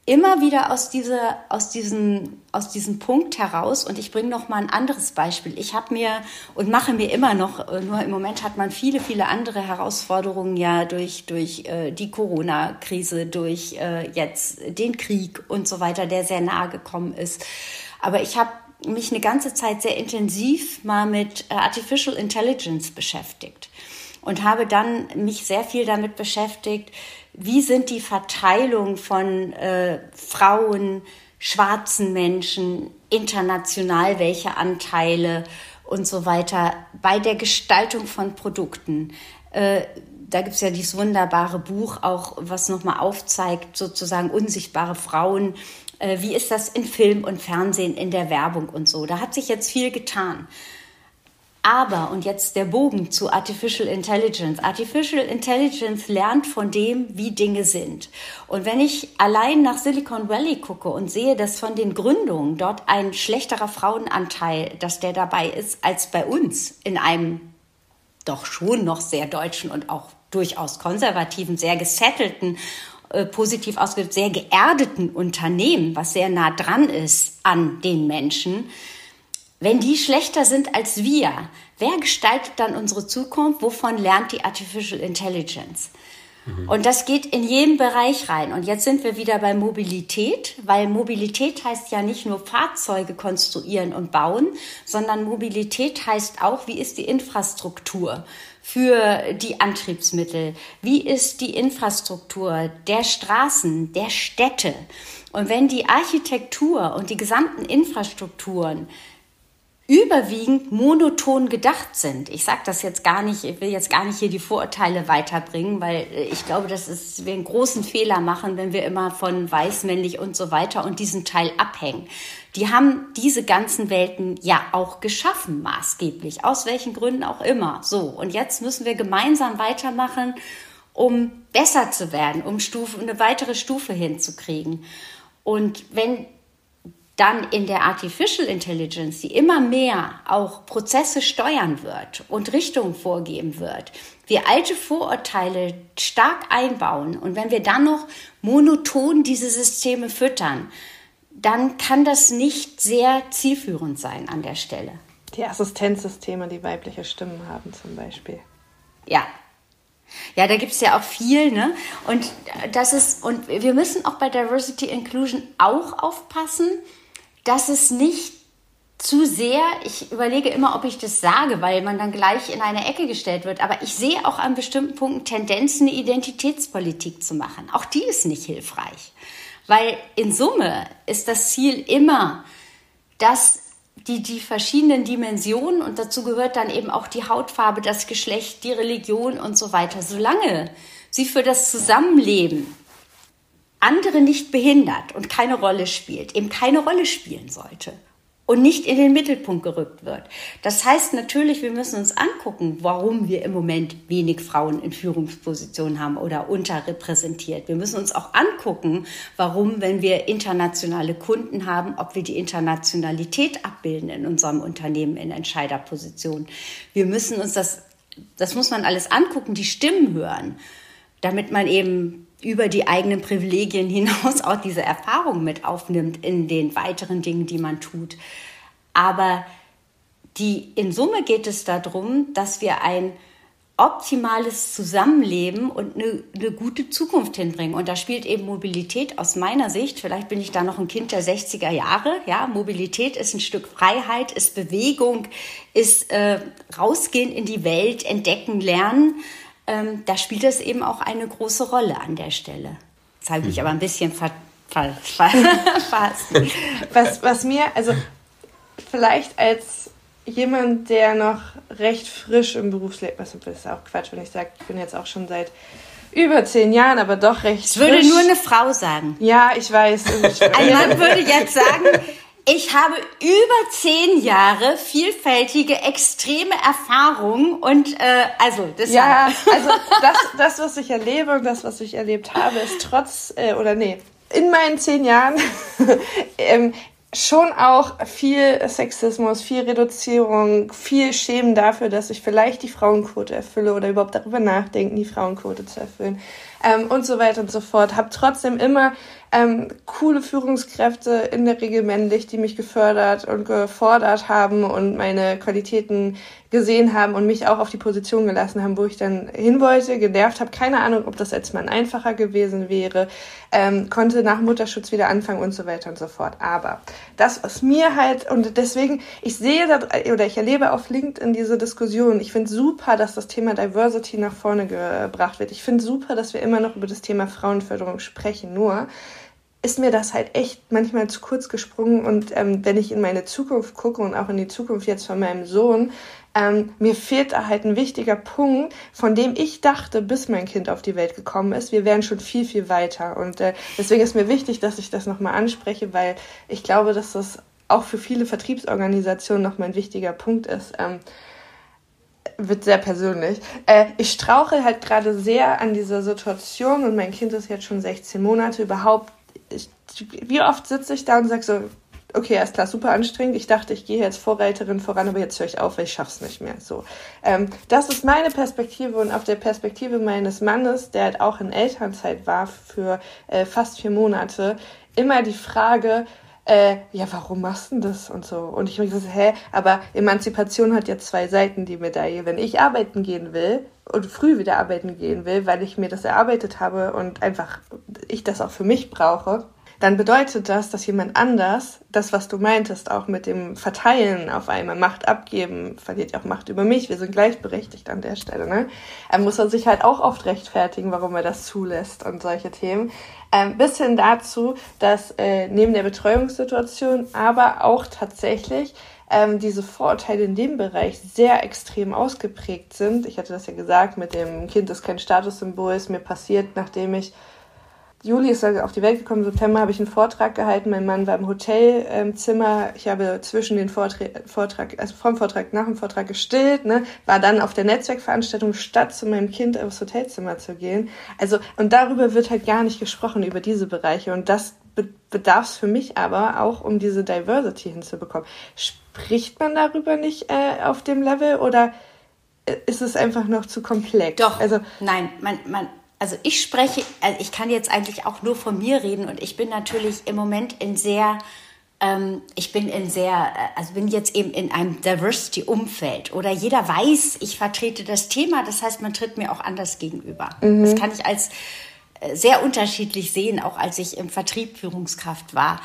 Speaker 3: immer wieder aus, dieser, aus, diesem, aus diesem Punkt heraus. Und ich bringe noch mal ein anderes Beispiel. Ich habe mir und mache mir immer noch, äh, nur im Moment hat man viele, viele andere Herausforderungen ja durch, durch äh, die Corona-Krise, durch äh, jetzt den Krieg und so weiter, der sehr nahe gekommen ist. Aber ich habe mich eine ganze Zeit sehr intensiv mal mit äh, Artificial Intelligence beschäftigt und habe dann mich sehr viel damit beschäftigt, wie sind die Verteilung von äh, Frauen, schwarzen Menschen, international welche Anteile und so weiter bei der Gestaltung von Produkten. Äh, da gibt es ja dieses wunderbare Buch auch, was nochmal aufzeigt, sozusagen unsichtbare Frauen. Äh, wie ist das in Film und Fernsehen, in der Werbung und so? Da hat sich jetzt viel getan. Aber, und jetzt der Bogen zu Artificial Intelligence. Artificial Intelligence lernt von dem, wie Dinge sind. Und wenn ich allein nach Silicon Valley gucke und sehe, dass von den Gründungen dort ein schlechterer Frauenanteil, dass der dabei ist, als bei uns in einem doch schon noch sehr deutschen und auch durchaus konservativen, sehr gesettelten äh, positiv ausgedrückt, sehr geerdeten Unternehmen, was sehr nah dran ist an den Menschen, wenn die schlechter sind als wir, wer gestaltet dann unsere Zukunft? Wovon lernt die Artificial Intelligence? Mhm. Und das geht in jeden Bereich rein. Und jetzt sind wir wieder bei Mobilität, weil Mobilität heißt ja nicht nur Fahrzeuge konstruieren und bauen, sondern Mobilität heißt auch, wie ist die Infrastruktur für die Antriebsmittel? Wie ist die Infrastruktur der Straßen, der Städte? Und wenn die Architektur und die gesamten Infrastrukturen überwiegend monoton gedacht sind. Ich sage das jetzt gar nicht, ich will jetzt gar nicht hier die Vorurteile weiterbringen, weil äh, ich glaube, dass es, wir einen großen Fehler machen, wenn wir immer von weiß, männlich und so weiter und diesen Teil abhängen. Die haben diese ganzen Welten ja auch geschaffen, maßgeblich, aus welchen Gründen auch immer. So, und jetzt müssen wir gemeinsam weitermachen, um besser zu werden, um Stufe, eine weitere Stufe hinzukriegen. Und wenn dann in der Artificial Intelligence, die immer mehr auch Prozesse steuern wird und Richtungen vorgeben wird, wir alte Vorurteile stark einbauen und wenn wir dann noch monoton diese Systeme füttern, dann kann das nicht sehr zielführend sein an der Stelle.
Speaker 2: Die Assistenzsysteme, die weibliche Stimmen haben zum Beispiel.
Speaker 3: Ja, ja, da gibt es ja auch viel, ne? Und das ist, und wir müssen auch bei Diversity Inclusion auch aufpassen, dass es nicht zu sehr, ich überlege immer, ob ich das sage, weil man dann gleich in eine Ecke gestellt wird, aber ich sehe auch an bestimmten Punkten Tendenzen, eine Identitätspolitik zu machen. Auch die ist nicht hilfreich, weil in Summe ist das Ziel immer, dass die, die verschiedenen Dimensionen und dazu gehört dann eben auch die Hautfarbe, das Geschlecht, die Religion und so weiter, solange sie für das Zusammenleben andere nicht behindert und keine Rolle spielt, eben keine Rolle spielen sollte und nicht in den Mittelpunkt gerückt wird. Das heißt natürlich, wir müssen uns angucken, warum wir im Moment wenig Frauen in Führungspositionen haben oder unterrepräsentiert. Wir müssen uns auch angucken, warum, wenn wir internationale Kunden haben, ob wir die Internationalität abbilden in unserem Unternehmen in Entscheiderpositionen. Wir müssen uns das, das muss man alles angucken, die Stimmen hören, damit man eben über die eigenen Privilegien hinaus auch diese Erfahrung mit aufnimmt in den weiteren Dingen, die man tut. Aber die, in Summe geht es darum, dass wir ein optimales Zusammenleben und eine, eine, gute Zukunft hinbringen. Und da spielt eben Mobilität aus meiner Sicht, vielleicht bin ich da noch ein Kind der 60er Jahre, ja, Mobilität ist ein Stück Freiheit, ist Bewegung, ist äh, rausgehen in die Welt, entdecken, lernen ähm, da spielt es eben auch eine große Rolle an der Stelle. Jetzt habe ich mich mhm. aber ein bisschen ver, ver, ver
Speaker 2: was, was mir, also vielleicht als jemand, der noch recht frisch im Berufsleben, was ist auch Quatsch, wenn ich sage, ich bin jetzt auch schon seit über zehn Jahren, aber doch recht.
Speaker 3: Ich würde nur eine Frau sagen.
Speaker 2: Ja, ich weiß.
Speaker 3: Ein Mann würde jetzt sagen, ich habe über zehn Jahre vielfältige, extreme Erfahrungen und äh, also
Speaker 2: das Ja, also das, das, was ich erlebe und das, was ich erlebt habe, ist trotz, äh, oder nee, in meinen zehn Jahren ähm, schon auch viel Sexismus, viel Reduzierung, viel Schämen dafür, dass ich vielleicht die Frauenquote erfülle oder überhaupt darüber nachdenken, die Frauenquote zu erfüllen ähm, und so weiter und so fort. Hab trotzdem immer ähm, coole Führungskräfte, in der Regel männlich, die mich gefördert und gefordert haben und meine Qualitäten gesehen haben und mich auch auf die Position gelassen haben, wo ich dann hin wollte, genervt habe. Keine Ahnung, ob das als Mann einfacher gewesen wäre, ähm, konnte nach Mutterschutz wieder anfangen und so weiter und so fort. Aber das, was mir halt, und deswegen, ich sehe da, oder ich erlebe auf LinkedIn diese Diskussion. Ich finde super, dass das Thema Diversity nach vorne gebracht wird. Ich finde super, dass wir immer noch über das Thema Frauenförderung sprechen. Nur, ist mir das halt echt manchmal zu kurz gesprungen. Und ähm, wenn ich in meine Zukunft gucke und auch in die Zukunft jetzt von meinem Sohn, ähm, mir fehlt da halt ein wichtiger Punkt, von dem ich dachte, bis mein Kind auf die Welt gekommen ist, wir wären schon viel, viel weiter. Und äh, deswegen ist mir wichtig, dass ich das nochmal anspreche, weil ich glaube, dass das auch für viele Vertriebsorganisationen nochmal ein wichtiger Punkt ist. Ähm, wird sehr persönlich. Äh, ich strauche halt gerade sehr an dieser Situation und mein Kind ist jetzt schon 16 Monate überhaupt wie oft sitze ich da und sage so, okay, erst klar, super anstrengend. Ich dachte, ich gehe jetzt Vorreiterin voran, aber jetzt höre ich auf, weil ich schaff's nicht mehr. So, ähm, das ist meine Perspektive und auf der Perspektive meines Mannes, der halt auch in Elternzeit war für äh, fast vier Monate, immer die Frage, äh, ja, warum machst du das und so? Und ich habe gesagt, hä, aber Emanzipation hat ja zwei Seiten, die Medaille. Wenn ich arbeiten gehen will und früh wieder arbeiten gehen will, weil ich mir das erarbeitet habe und einfach ich das auch für mich brauche, dann bedeutet das, dass jemand anders, das, was du meintest, auch mit dem Verteilen auf einmal Macht abgeben, verliert ja auch Macht über mich, wir sind gleichberechtigt an der Stelle, ne? Er muss er sich halt auch oft rechtfertigen, warum er das zulässt und solche Themen. Ähm, bis hin dazu, dass äh, neben der Betreuungssituation aber auch tatsächlich ähm, diese Vorurteile in dem Bereich sehr extrem ausgeprägt sind. Ich hatte das ja gesagt, mit dem Kind ist kein Statussymbol, ist mir passiert, nachdem ich Juli ist er auf die Welt gekommen, im September habe ich einen Vortrag gehalten. Mein Mann war im Hotelzimmer. Ich habe zwischen den Vortrag, Vortrag, also vom Vortrag, nach dem Vortrag gestillt, ne, war dann auf der Netzwerkveranstaltung, statt zu meinem Kind aufs Hotelzimmer zu gehen. Also, und darüber wird halt gar nicht gesprochen, über diese Bereiche. Und das bedarf es für mich aber auch, um diese Diversity hinzubekommen. Spricht man darüber nicht äh, auf dem Level oder ist es einfach noch zu komplex?
Speaker 3: Doch. Also, Nein, man, man, also ich spreche, also ich kann jetzt eigentlich auch nur von mir reden und ich bin natürlich im Moment in sehr ähm, ich bin in sehr, äh, also bin jetzt eben in einem Diversity-Umfeld oder jeder weiß, ich vertrete das Thema, das heißt, man tritt mir auch anders gegenüber. Mhm. Das kann ich als äh, sehr unterschiedlich sehen, auch als ich im Vertrieb Führungskraft war.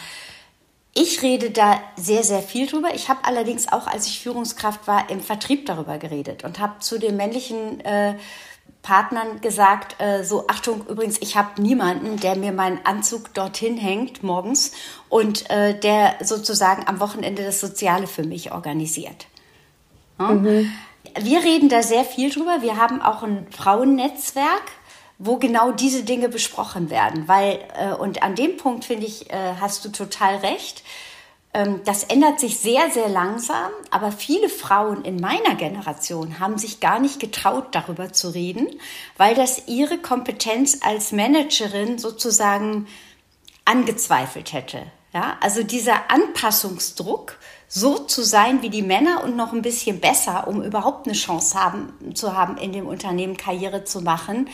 Speaker 3: Ich rede da sehr, sehr viel drüber. Ich habe allerdings auch, als ich Führungskraft war, im Vertrieb darüber geredet und habe zu den männlichen äh, Partnern gesagt, äh, so Achtung, übrigens, ich habe niemanden, der mir meinen Anzug dorthin hängt morgens und äh, der sozusagen am Wochenende das Soziale für mich organisiert. Ja? Mhm. Wir reden da sehr viel drüber. Wir haben auch ein Frauennetzwerk, wo genau diese Dinge besprochen werden. Weil, äh, und an dem Punkt finde ich, äh, hast du total recht. Ähm, das ändert sich sehr, sehr langsam, aber viele Frauen in meiner Generation haben sich gar nicht getraut, darüber zu reden, weil das ihre Kompetenz als Managerin sozusagen angezweifelt hätte. Ja, also dieser Anpassungsdruck, so zu sein wie die Männer und noch ein bisschen besser, um überhaupt eine Chance haben, zu haben, in dem Unternehmen Karriere zu machen,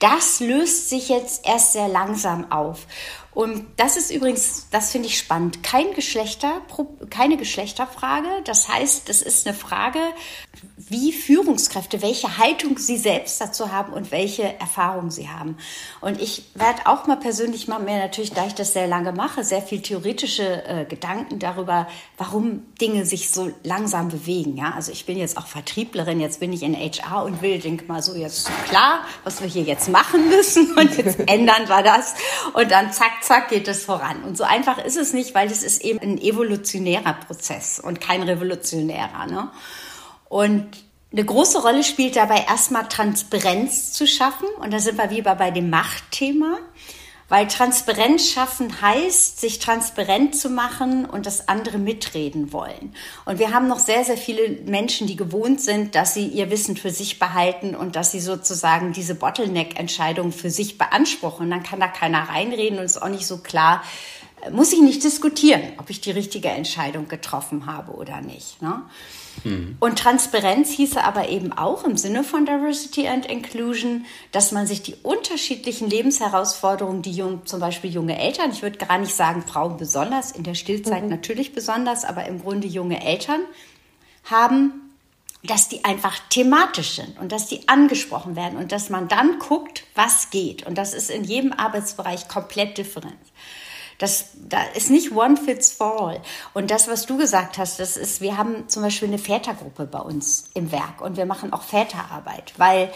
Speaker 3: das löst sich jetzt erst sehr langsam auf. Und das ist übrigens, das finde ich spannend, kein Geschlechter, keine Geschlechterfrage. Das heißt, das ist eine Frage, wie Führungskräfte, welche Haltung sie selbst dazu haben und welche Erfahrungen sie haben. Und ich werde auch mal persönlich mal mehr natürlich, da ich das sehr lange mache, sehr viel theoretische äh, Gedanken darüber, warum Dinge sich so langsam bewegen. Ja, also ich bin jetzt auch Vertrieblerin, jetzt bin ich in HR und will, denke mal so, jetzt klar, was wir hier jetzt machen müssen und jetzt ändern wir das. Und dann zack, zack geht es voran. Und so einfach ist es nicht, weil es ist eben ein evolutionärer Prozess und kein revolutionärer. Ne? Und eine große Rolle spielt dabei erstmal Transparenz zu schaffen. Und da sind wir wieder bei dem Machtthema. Weil Transparenz schaffen heißt, sich transparent zu machen und das andere mitreden wollen. Und wir haben noch sehr, sehr viele Menschen, die gewohnt sind, dass sie ihr Wissen für sich behalten und dass sie sozusagen diese Bottleneck-Entscheidung für sich beanspruchen. Und dann kann da keiner reinreden und ist auch nicht so klar, muss ich nicht diskutieren, ob ich die richtige Entscheidung getroffen habe oder nicht. Ne? Mhm. Und Transparenz hieße aber eben auch im Sinne von Diversity and Inclusion, dass man sich die unterschiedlichen Lebensherausforderungen, die jung, zum Beispiel junge Eltern, ich würde gar nicht sagen Frauen besonders, in der Stillzeit mhm. natürlich besonders, aber im Grunde junge Eltern haben, dass die einfach thematisch sind und dass die angesprochen werden und dass man dann guckt, was geht. Und das ist in jedem Arbeitsbereich komplett different. Das, da ist nicht one fits for all. Und das, was du gesagt hast, das ist, wir haben zum Beispiel eine Vätergruppe bei uns im Werk und wir machen auch Väterarbeit, weil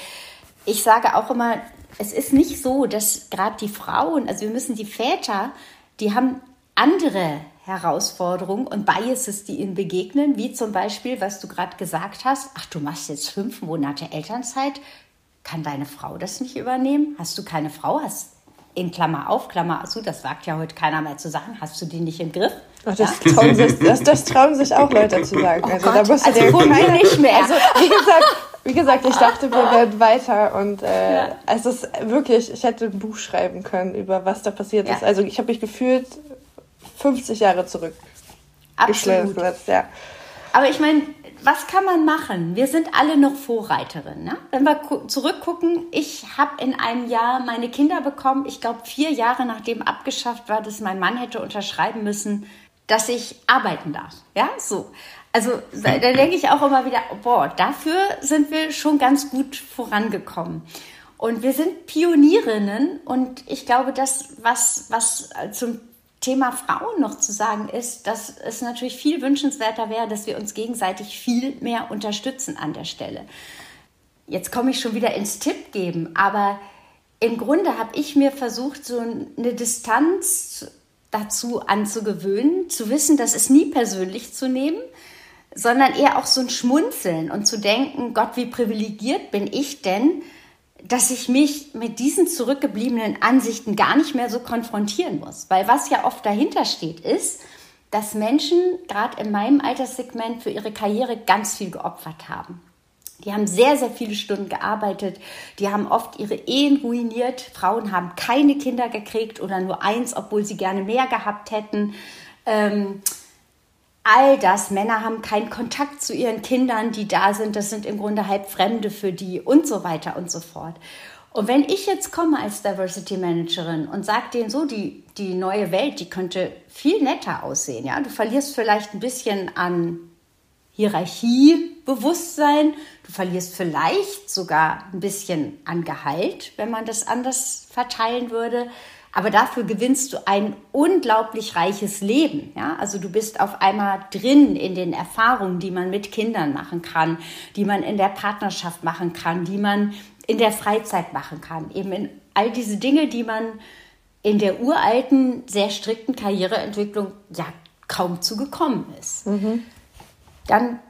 Speaker 3: ich sage auch immer, es ist nicht so, dass gerade die Frauen, also wir müssen die Väter, die haben andere Herausforderungen und Biases, die ihnen begegnen, wie zum Beispiel, was du gerade gesagt hast, ach, du machst jetzt fünf Monate Elternzeit, kann deine Frau das nicht übernehmen? Hast du keine Frau? Hast in Klammer auf, Klammer zu, das sagt ja heute keiner mehr zu sagen, hast du die nicht im Griff?
Speaker 2: Ach, das, ja? trauen sich, das, das, trauen sich auch Leute zu sagen. Oh
Speaker 3: also Gott, da musst du also keiner, nicht mehr.
Speaker 2: Also, wie gesagt, wie gesagt, ich dachte, wir werden weiter und äh, ja. es ist wirklich, ich hätte ein Buch schreiben können über was da passiert ja. ist. Also ich habe mich gefühlt 50 Jahre zurück
Speaker 3: Absolut. Ja. Aber ich meine, was kann man machen? Wir sind alle noch Vorreiterinnen. Ne? Wenn wir zurückgucken, ich habe in einem Jahr meine Kinder bekommen. Ich glaube, vier Jahre nachdem abgeschafft war, dass mein Mann hätte unterschreiben müssen, dass ich arbeiten darf. Ja, so. Also da denke ich auch immer wieder, boah, dafür sind wir schon ganz gut vorangekommen. Und wir sind Pionierinnen und ich glaube, das, was, was zum Thema Frauen noch zu sagen ist, dass es natürlich viel wünschenswerter wäre, dass wir uns gegenseitig viel mehr unterstützen an der Stelle. Jetzt komme ich schon wieder ins Tipp geben, aber im Grunde habe ich mir versucht, so eine Distanz dazu anzugewöhnen, zu wissen, dass es nie persönlich zu nehmen, sondern eher auch so ein Schmunzeln und zu denken, Gott, wie privilegiert bin ich denn, dass ich mich mit diesen zurückgebliebenen Ansichten gar nicht mehr so konfrontieren muss. Weil was ja oft dahinter steht, ist, dass Menschen gerade in meinem Alterssegment für ihre Karriere ganz viel geopfert haben. Die haben sehr, sehr viele Stunden gearbeitet. Die haben oft ihre Ehen ruiniert. Frauen haben keine Kinder gekriegt oder nur eins, obwohl sie gerne mehr gehabt hätten. Ähm, all das. Männer haben keinen Kontakt zu ihren Kindern, die da sind. Das sind im Grunde halb Fremde für die und so weiter und so fort. Und wenn ich jetzt komme als Diversity Managerin und sage denen so, die, die neue Welt, die könnte viel netter aussehen. Ja? Du verlierst vielleicht ein bisschen an Hierarchiebewusstsein, du verlierst vielleicht sogar ein bisschen an Gehalt, wenn man das anders verteilen würde aber dafür gewinnst du ein unglaublich reiches Leben. Ja? Also du bist auf einmal drin in den Erfahrungen, die man mit Kindern machen kann, die man in der Partnerschaft machen kann, die man in der Freizeit machen kann. Eben in all diese Dinge, die man in der uralten, sehr strikten Karriereentwicklung ja kaum zugekommen ist. Mhm. Dann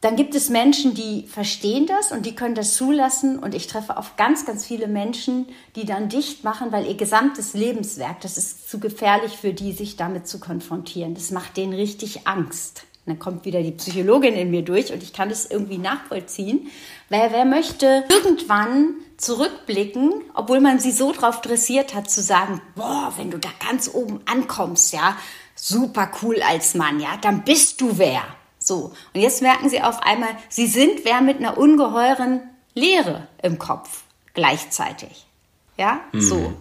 Speaker 3: dann gibt es Menschen, die verstehen das und die können das zulassen. Und ich treffe auf ganz, ganz viele Menschen, die dann dicht machen, weil ihr gesamtes Lebenswerk, das ist zu gefährlich für die, sich damit zu konfrontieren. Das macht denen richtig Angst. Und dann kommt wieder die Psychologin in mir durch und ich kann das irgendwie nachvollziehen. Weil wer möchte irgendwann zurückblicken, obwohl man sie so drauf dressiert hat, zu sagen, boah, wenn du da ganz oben ankommst, ja, super cool als Mann, ja, dann bist du wer. So, und jetzt merken sie auf einmal, sie sind wer mit einer ungeheuren Leere im Kopf gleichzeitig. Ja, mhm. so.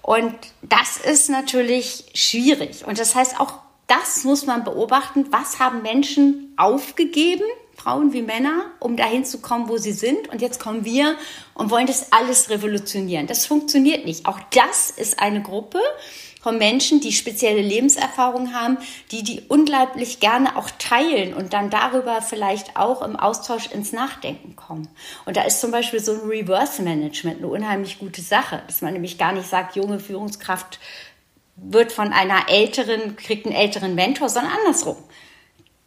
Speaker 3: Und das ist natürlich schwierig. Und das heißt, auch das muss man beobachten. Was haben Menschen aufgegeben, Frauen wie Männer, um dahin zu kommen, wo sie sind? Und jetzt kommen wir und wollen das alles revolutionieren. Das funktioniert nicht. Auch das ist eine Gruppe, von Menschen, die spezielle Lebenserfahrung haben, die die unglaublich gerne auch teilen und dann darüber vielleicht auch im Austausch ins Nachdenken kommen. Und da ist zum Beispiel so ein Reverse Management eine unheimlich gute Sache, dass man nämlich gar nicht sagt, junge Führungskraft wird von einer älteren, kriegt einen älteren Mentor, sondern andersrum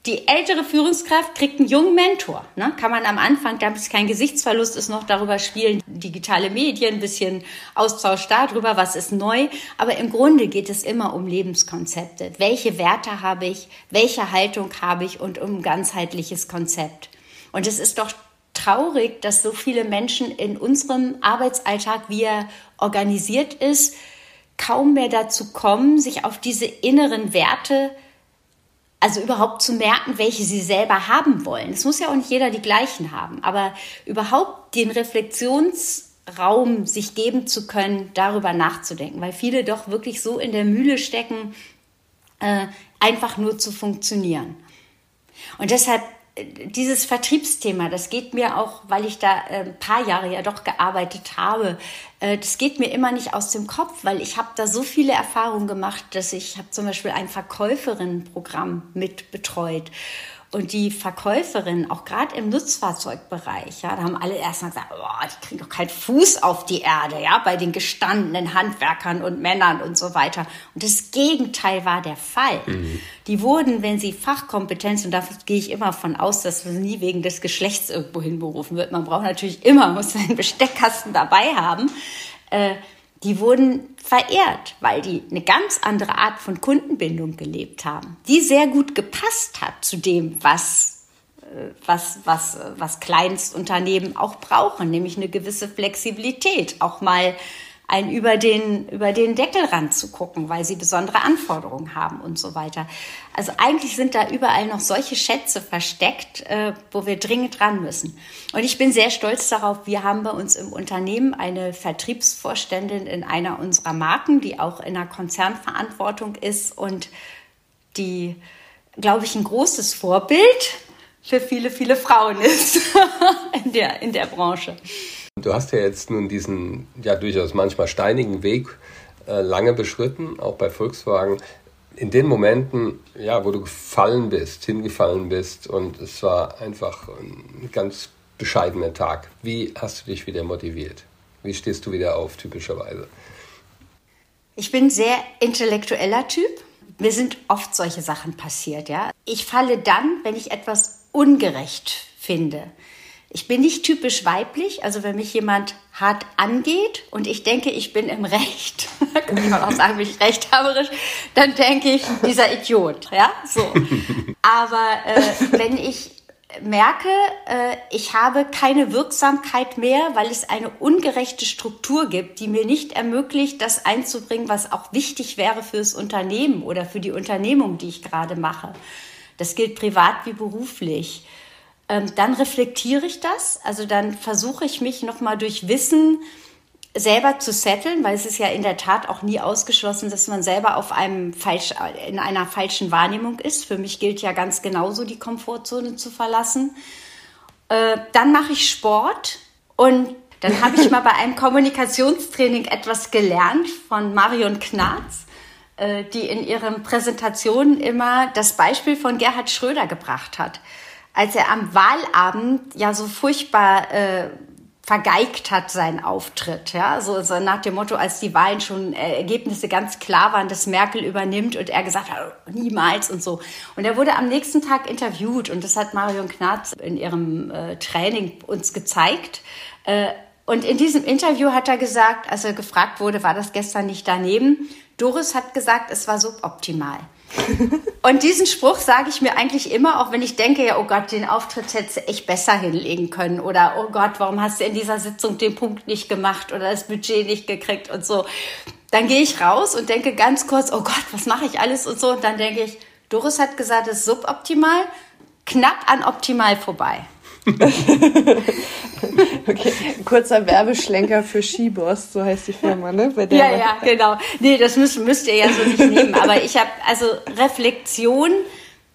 Speaker 3: die ältere Führungskraft kriegt einen jungen Mentor. Ne? Kann man am Anfang, damit es kein Gesichtsverlust ist, noch darüber spielen, digitale Medien, ein bisschen Austausch darüber, was ist neu. Aber im Grunde geht es immer um Lebenskonzepte. Welche Werte habe ich? Welche Haltung habe ich? Und um ein ganzheitliches Konzept. Und es ist doch traurig, dass so viele Menschen in unserem Arbeitsalltag, wie er organisiert ist, kaum mehr dazu kommen, sich auf diese inneren Werte also überhaupt zu merken, welche sie selber haben wollen. Es muss ja auch nicht jeder die gleichen haben, aber überhaupt den Reflexionsraum sich geben zu können, darüber nachzudenken, weil viele doch wirklich so in der Mühle stecken, äh, einfach nur zu funktionieren. Und deshalb dieses Vertriebsthema, das geht mir auch, weil ich da äh, ein paar Jahre ja doch gearbeitet habe, äh, das geht mir immer nicht aus dem Kopf, weil ich habe da so viele Erfahrungen gemacht, dass ich habe zum Beispiel ein Verkäuferinnenprogramm mit betreut. Und die Verkäuferin, auch gerade im Nutzfahrzeugbereich, ja, da haben alle erstmal gesagt, oh, die kriegen doch keinen Fuß auf die Erde, ja, bei den gestandenen Handwerkern und Männern und so weiter. Und das Gegenteil war der Fall. Mhm. Die wurden, wenn sie Fachkompetenz, und dafür gehe ich immer von aus, dass man nie wegen des Geschlechts irgendwo hinberufen wird. Man braucht natürlich immer, muss seinen Besteckkasten dabei haben. Äh, die wurden verehrt, weil die eine ganz andere Art von Kundenbindung gelebt haben, die sehr gut gepasst hat zu dem, was, äh, was, was, was Kleinstunternehmen auch brauchen, nämlich eine gewisse Flexibilität, auch mal ein über den, über den Deckel ranzugucken, weil sie besondere Anforderungen haben und so weiter. Also eigentlich sind da überall noch solche Schätze versteckt, äh, wo wir dringend dran müssen. Und ich bin sehr stolz darauf, wir haben bei uns im Unternehmen eine Vertriebsvorständin in einer unserer Marken, die auch in der Konzernverantwortung ist und die, glaube ich, ein großes Vorbild für viele, viele Frauen ist in der, in der Branche.
Speaker 1: Du hast ja jetzt nun diesen ja durchaus manchmal steinigen Weg äh, lange beschritten, auch bei Volkswagen. In den Momenten, ja, wo du gefallen bist, hingefallen bist und es war einfach ein ganz bescheidener Tag. Wie hast du dich wieder motiviert? Wie stehst du wieder auf, typischerweise?
Speaker 3: Ich bin sehr intellektueller Typ. Mir sind oft solche Sachen passiert, ja. Ich falle dann, wenn ich etwas ungerecht finde. Ich bin nicht typisch weiblich, also wenn mich jemand hart angeht und ich denke, ich bin im Recht, kann man auch sagen, bin ich rechthaberisch, dann denke ich, dieser Idiot, ja, so. Aber äh, wenn ich merke, äh, ich habe keine Wirksamkeit mehr, weil es eine ungerechte Struktur gibt, die mir nicht ermöglicht, das einzubringen, was auch wichtig wäre fürs Unternehmen oder für die Unternehmung, die ich gerade mache. Das gilt privat wie beruflich. Ähm, dann reflektiere ich das, also dann versuche ich mich nochmal durch Wissen selber zu setteln, weil es ist ja in der Tat auch nie ausgeschlossen, dass man selber auf einem falsch, in einer falschen Wahrnehmung ist. Für mich gilt ja ganz genauso, die Komfortzone zu verlassen. Äh, dann mache ich Sport und dann habe ich mal bei einem Kommunikationstraining etwas gelernt von Marion Knarz, äh, die in ihren Präsentationen immer das Beispiel von Gerhard Schröder gebracht hat als er am Wahlabend ja so furchtbar äh, vergeigt hat seinen Auftritt, ja, so, so nach dem Motto, als die Wahlen schon äh, Ergebnisse ganz klar waren, dass Merkel übernimmt und er gesagt hat, oh, niemals und so. Und er wurde am nächsten Tag interviewt und das hat Marion Knarz in ihrem äh, Training uns gezeigt. Äh, und in diesem Interview hat er gesagt, als er gefragt wurde, war das gestern nicht daneben? Doris hat gesagt, es war suboptimal. Und diesen Spruch sage ich mir eigentlich immer, auch wenn ich denke, ja, oh Gott, den Auftritt hättest du echt besser hinlegen können. Oder, oh Gott, warum hast du in dieser Sitzung den Punkt nicht gemacht oder das Budget nicht gekriegt und so. Dann gehe ich raus und denke ganz kurz, oh Gott, was mache ich alles und so. Und dann denke ich, Doris hat gesagt, es ist suboptimal, knapp an optimal vorbei.
Speaker 2: okay, kurzer Werbeschlenker für Skiboss, so heißt die Firma, ne?
Speaker 3: ja, ja, genau. Nee, das müsst, müsst ihr ja so nicht nehmen. Aber ich habe also Reflexion,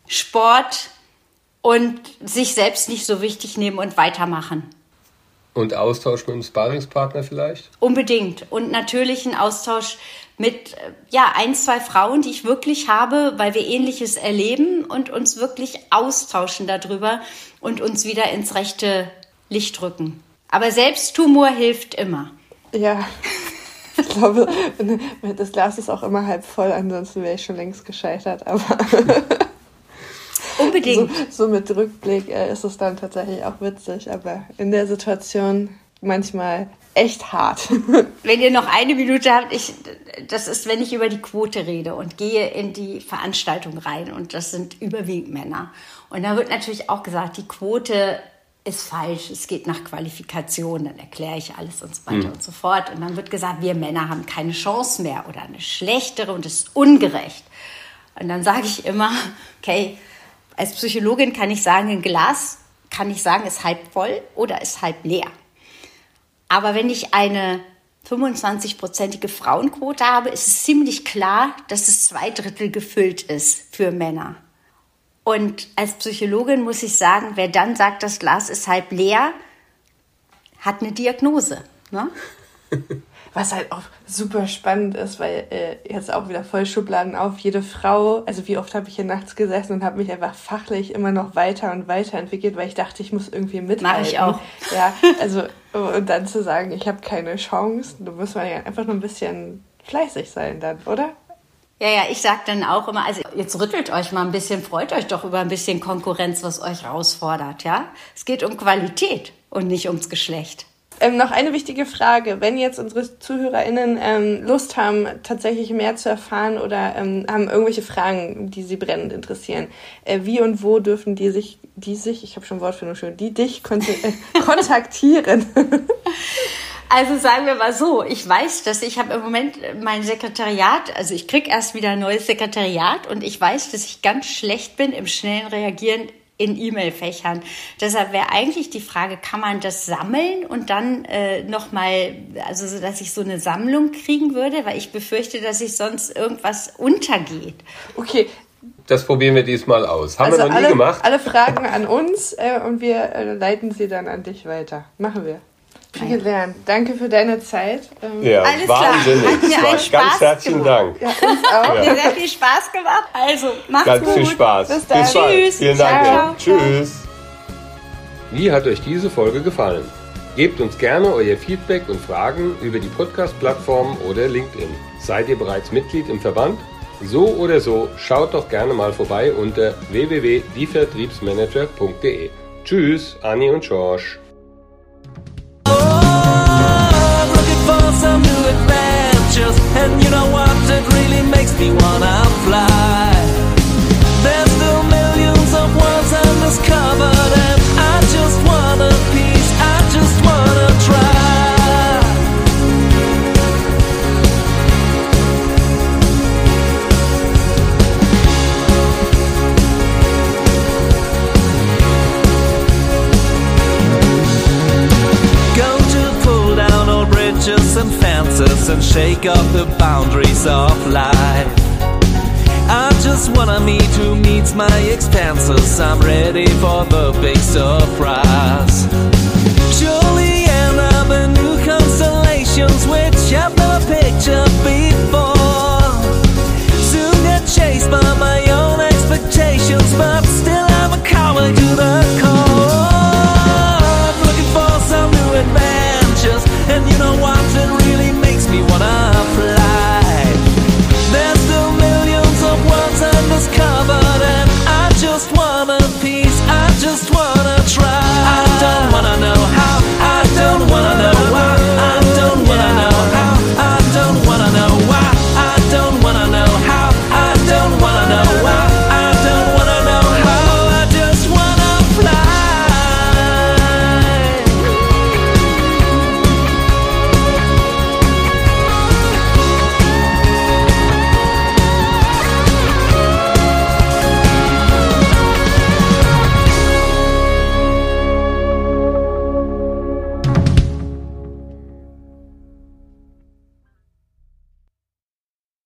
Speaker 3: Sport und sich selbst nicht so wichtig nehmen und weitermachen.
Speaker 1: Und Austausch mit einem Sparingspartner vielleicht?
Speaker 3: Unbedingt. Und natürlich ein Austausch mit ja ein, zwei Frauen, die ich wirklich habe, weil wir ähnliches erleben und uns wirklich austauschen darüber und uns wieder ins rechte Licht rücken. Aber Selbsttumor hilft immer.
Speaker 2: Ja. Ich glaube, das Glas ist auch immer halb voll, ansonsten wäre ich schon längst gescheitert, aber
Speaker 3: Unbedingt.
Speaker 2: So, so mit Rückblick äh, ist es dann tatsächlich auch witzig, aber in der Situation manchmal echt hart.
Speaker 3: Wenn ihr noch eine Minute habt, ich, das ist, wenn ich über die Quote rede und gehe in die Veranstaltung rein und das sind überwiegend Männer. Und da wird natürlich auch gesagt, die Quote ist falsch, es geht nach Qualifikation, dann erkläre ich alles und so weiter mhm. und so fort. Und dann wird gesagt, wir Männer haben keine Chance mehr oder eine schlechtere und es ist ungerecht. Und dann sage ich immer, okay, als Psychologin kann ich sagen, ein Glas kann ich sagen, ist halb voll oder ist halb leer. Aber wenn ich eine 25-prozentige Frauenquote habe, ist es ziemlich klar, dass es zwei Drittel gefüllt ist für Männer. Und als Psychologin muss ich sagen, wer dann sagt, das Glas ist halb leer, hat eine Diagnose. Ne?
Speaker 2: Was halt auch super spannend ist, weil äh, jetzt auch wieder voll Schubladen auf. Jede Frau, also wie oft habe ich hier nachts gesessen und habe mich einfach fachlich immer noch weiter und weiter entwickelt, weil ich dachte, ich muss irgendwie mithalten.
Speaker 3: Mach ich auch.
Speaker 2: Ja, also und dann zu sagen, ich habe keine Chance, du musst man ja einfach nur ein bisschen fleißig sein dann, oder?
Speaker 3: Ja, ja, ich sag dann auch immer, also jetzt rüttelt euch mal ein bisschen, freut euch doch über ein bisschen Konkurrenz, was euch herausfordert, ja? Es geht um Qualität und nicht ums Geschlecht.
Speaker 2: Ähm, noch eine wichtige Frage. Wenn jetzt unsere ZuhörerInnen ähm, Lust haben, tatsächlich mehr zu erfahren oder ähm, haben irgendwelche Fragen, die sie brennend interessieren, äh, wie und wo dürfen die sich, die sich, ich habe schon Wortfindung schon, die dich äh, kontaktieren?
Speaker 3: Also sagen wir mal so, ich weiß, dass ich habe im Moment mein Sekretariat, also ich krieg erst wieder ein neues Sekretariat und ich weiß, dass ich ganz schlecht bin im schnellen Reagieren in E-Mail-Fächern. Deshalb wäre eigentlich die Frage, kann man das sammeln und dann äh, nochmal, also so, dass ich so eine Sammlung kriegen würde, weil ich befürchte, dass ich sonst irgendwas untergeht.
Speaker 2: Okay.
Speaker 1: Das probieren wir diesmal aus. Haben
Speaker 2: also
Speaker 1: wir noch nie
Speaker 2: alle,
Speaker 1: gemacht.
Speaker 2: Alle Fragen an uns äh, und wir äh, leiten sie dann an dich weiter. Machen wir. Viel gelernt. Danke für deine Zeit.
Speaker 1: Ähm, ja, Alles wahnsinnig. Klar. Hat mir einen Spaß ganz herzlichen gemacht. Dank.
Speaker 3: Ja, uns auch. Ja. Mir sehr viel Spaß gemacht. Also, macht's
Speaker 1: ganz
Speaker 3: gut.
Speaker 1: Ganz viel Spaß.
Speaker 2: Bis dann.
Speaker 1: Bis
Speaker 3: Tschüss.
Speaker 1: Vielen Dank. Ciao. Tschüss. Wie hat euch diese Folge gefallen? Gebt uns gerne euer Feedback und Fragen über die Podcast-Plattform oder LinkedIn. Seid ihr bereits Mitglied im Verband? So oder so, schaut doch gerne mal vorbei unter www.dievertriebsmanager.de. Tschüss, Anni und George. And you know what, it really makes me wanna fly place and
Speaker 4: shake off the boundaries of life. I just wanna meet who meets my expenses. I'm ready for the big surprise. Surely end up in new constellations, which I've never pictured before. Soon get chased by my own expectations, but still I'm a coward to the core. Looking for some new adventures, and you know what? me wanna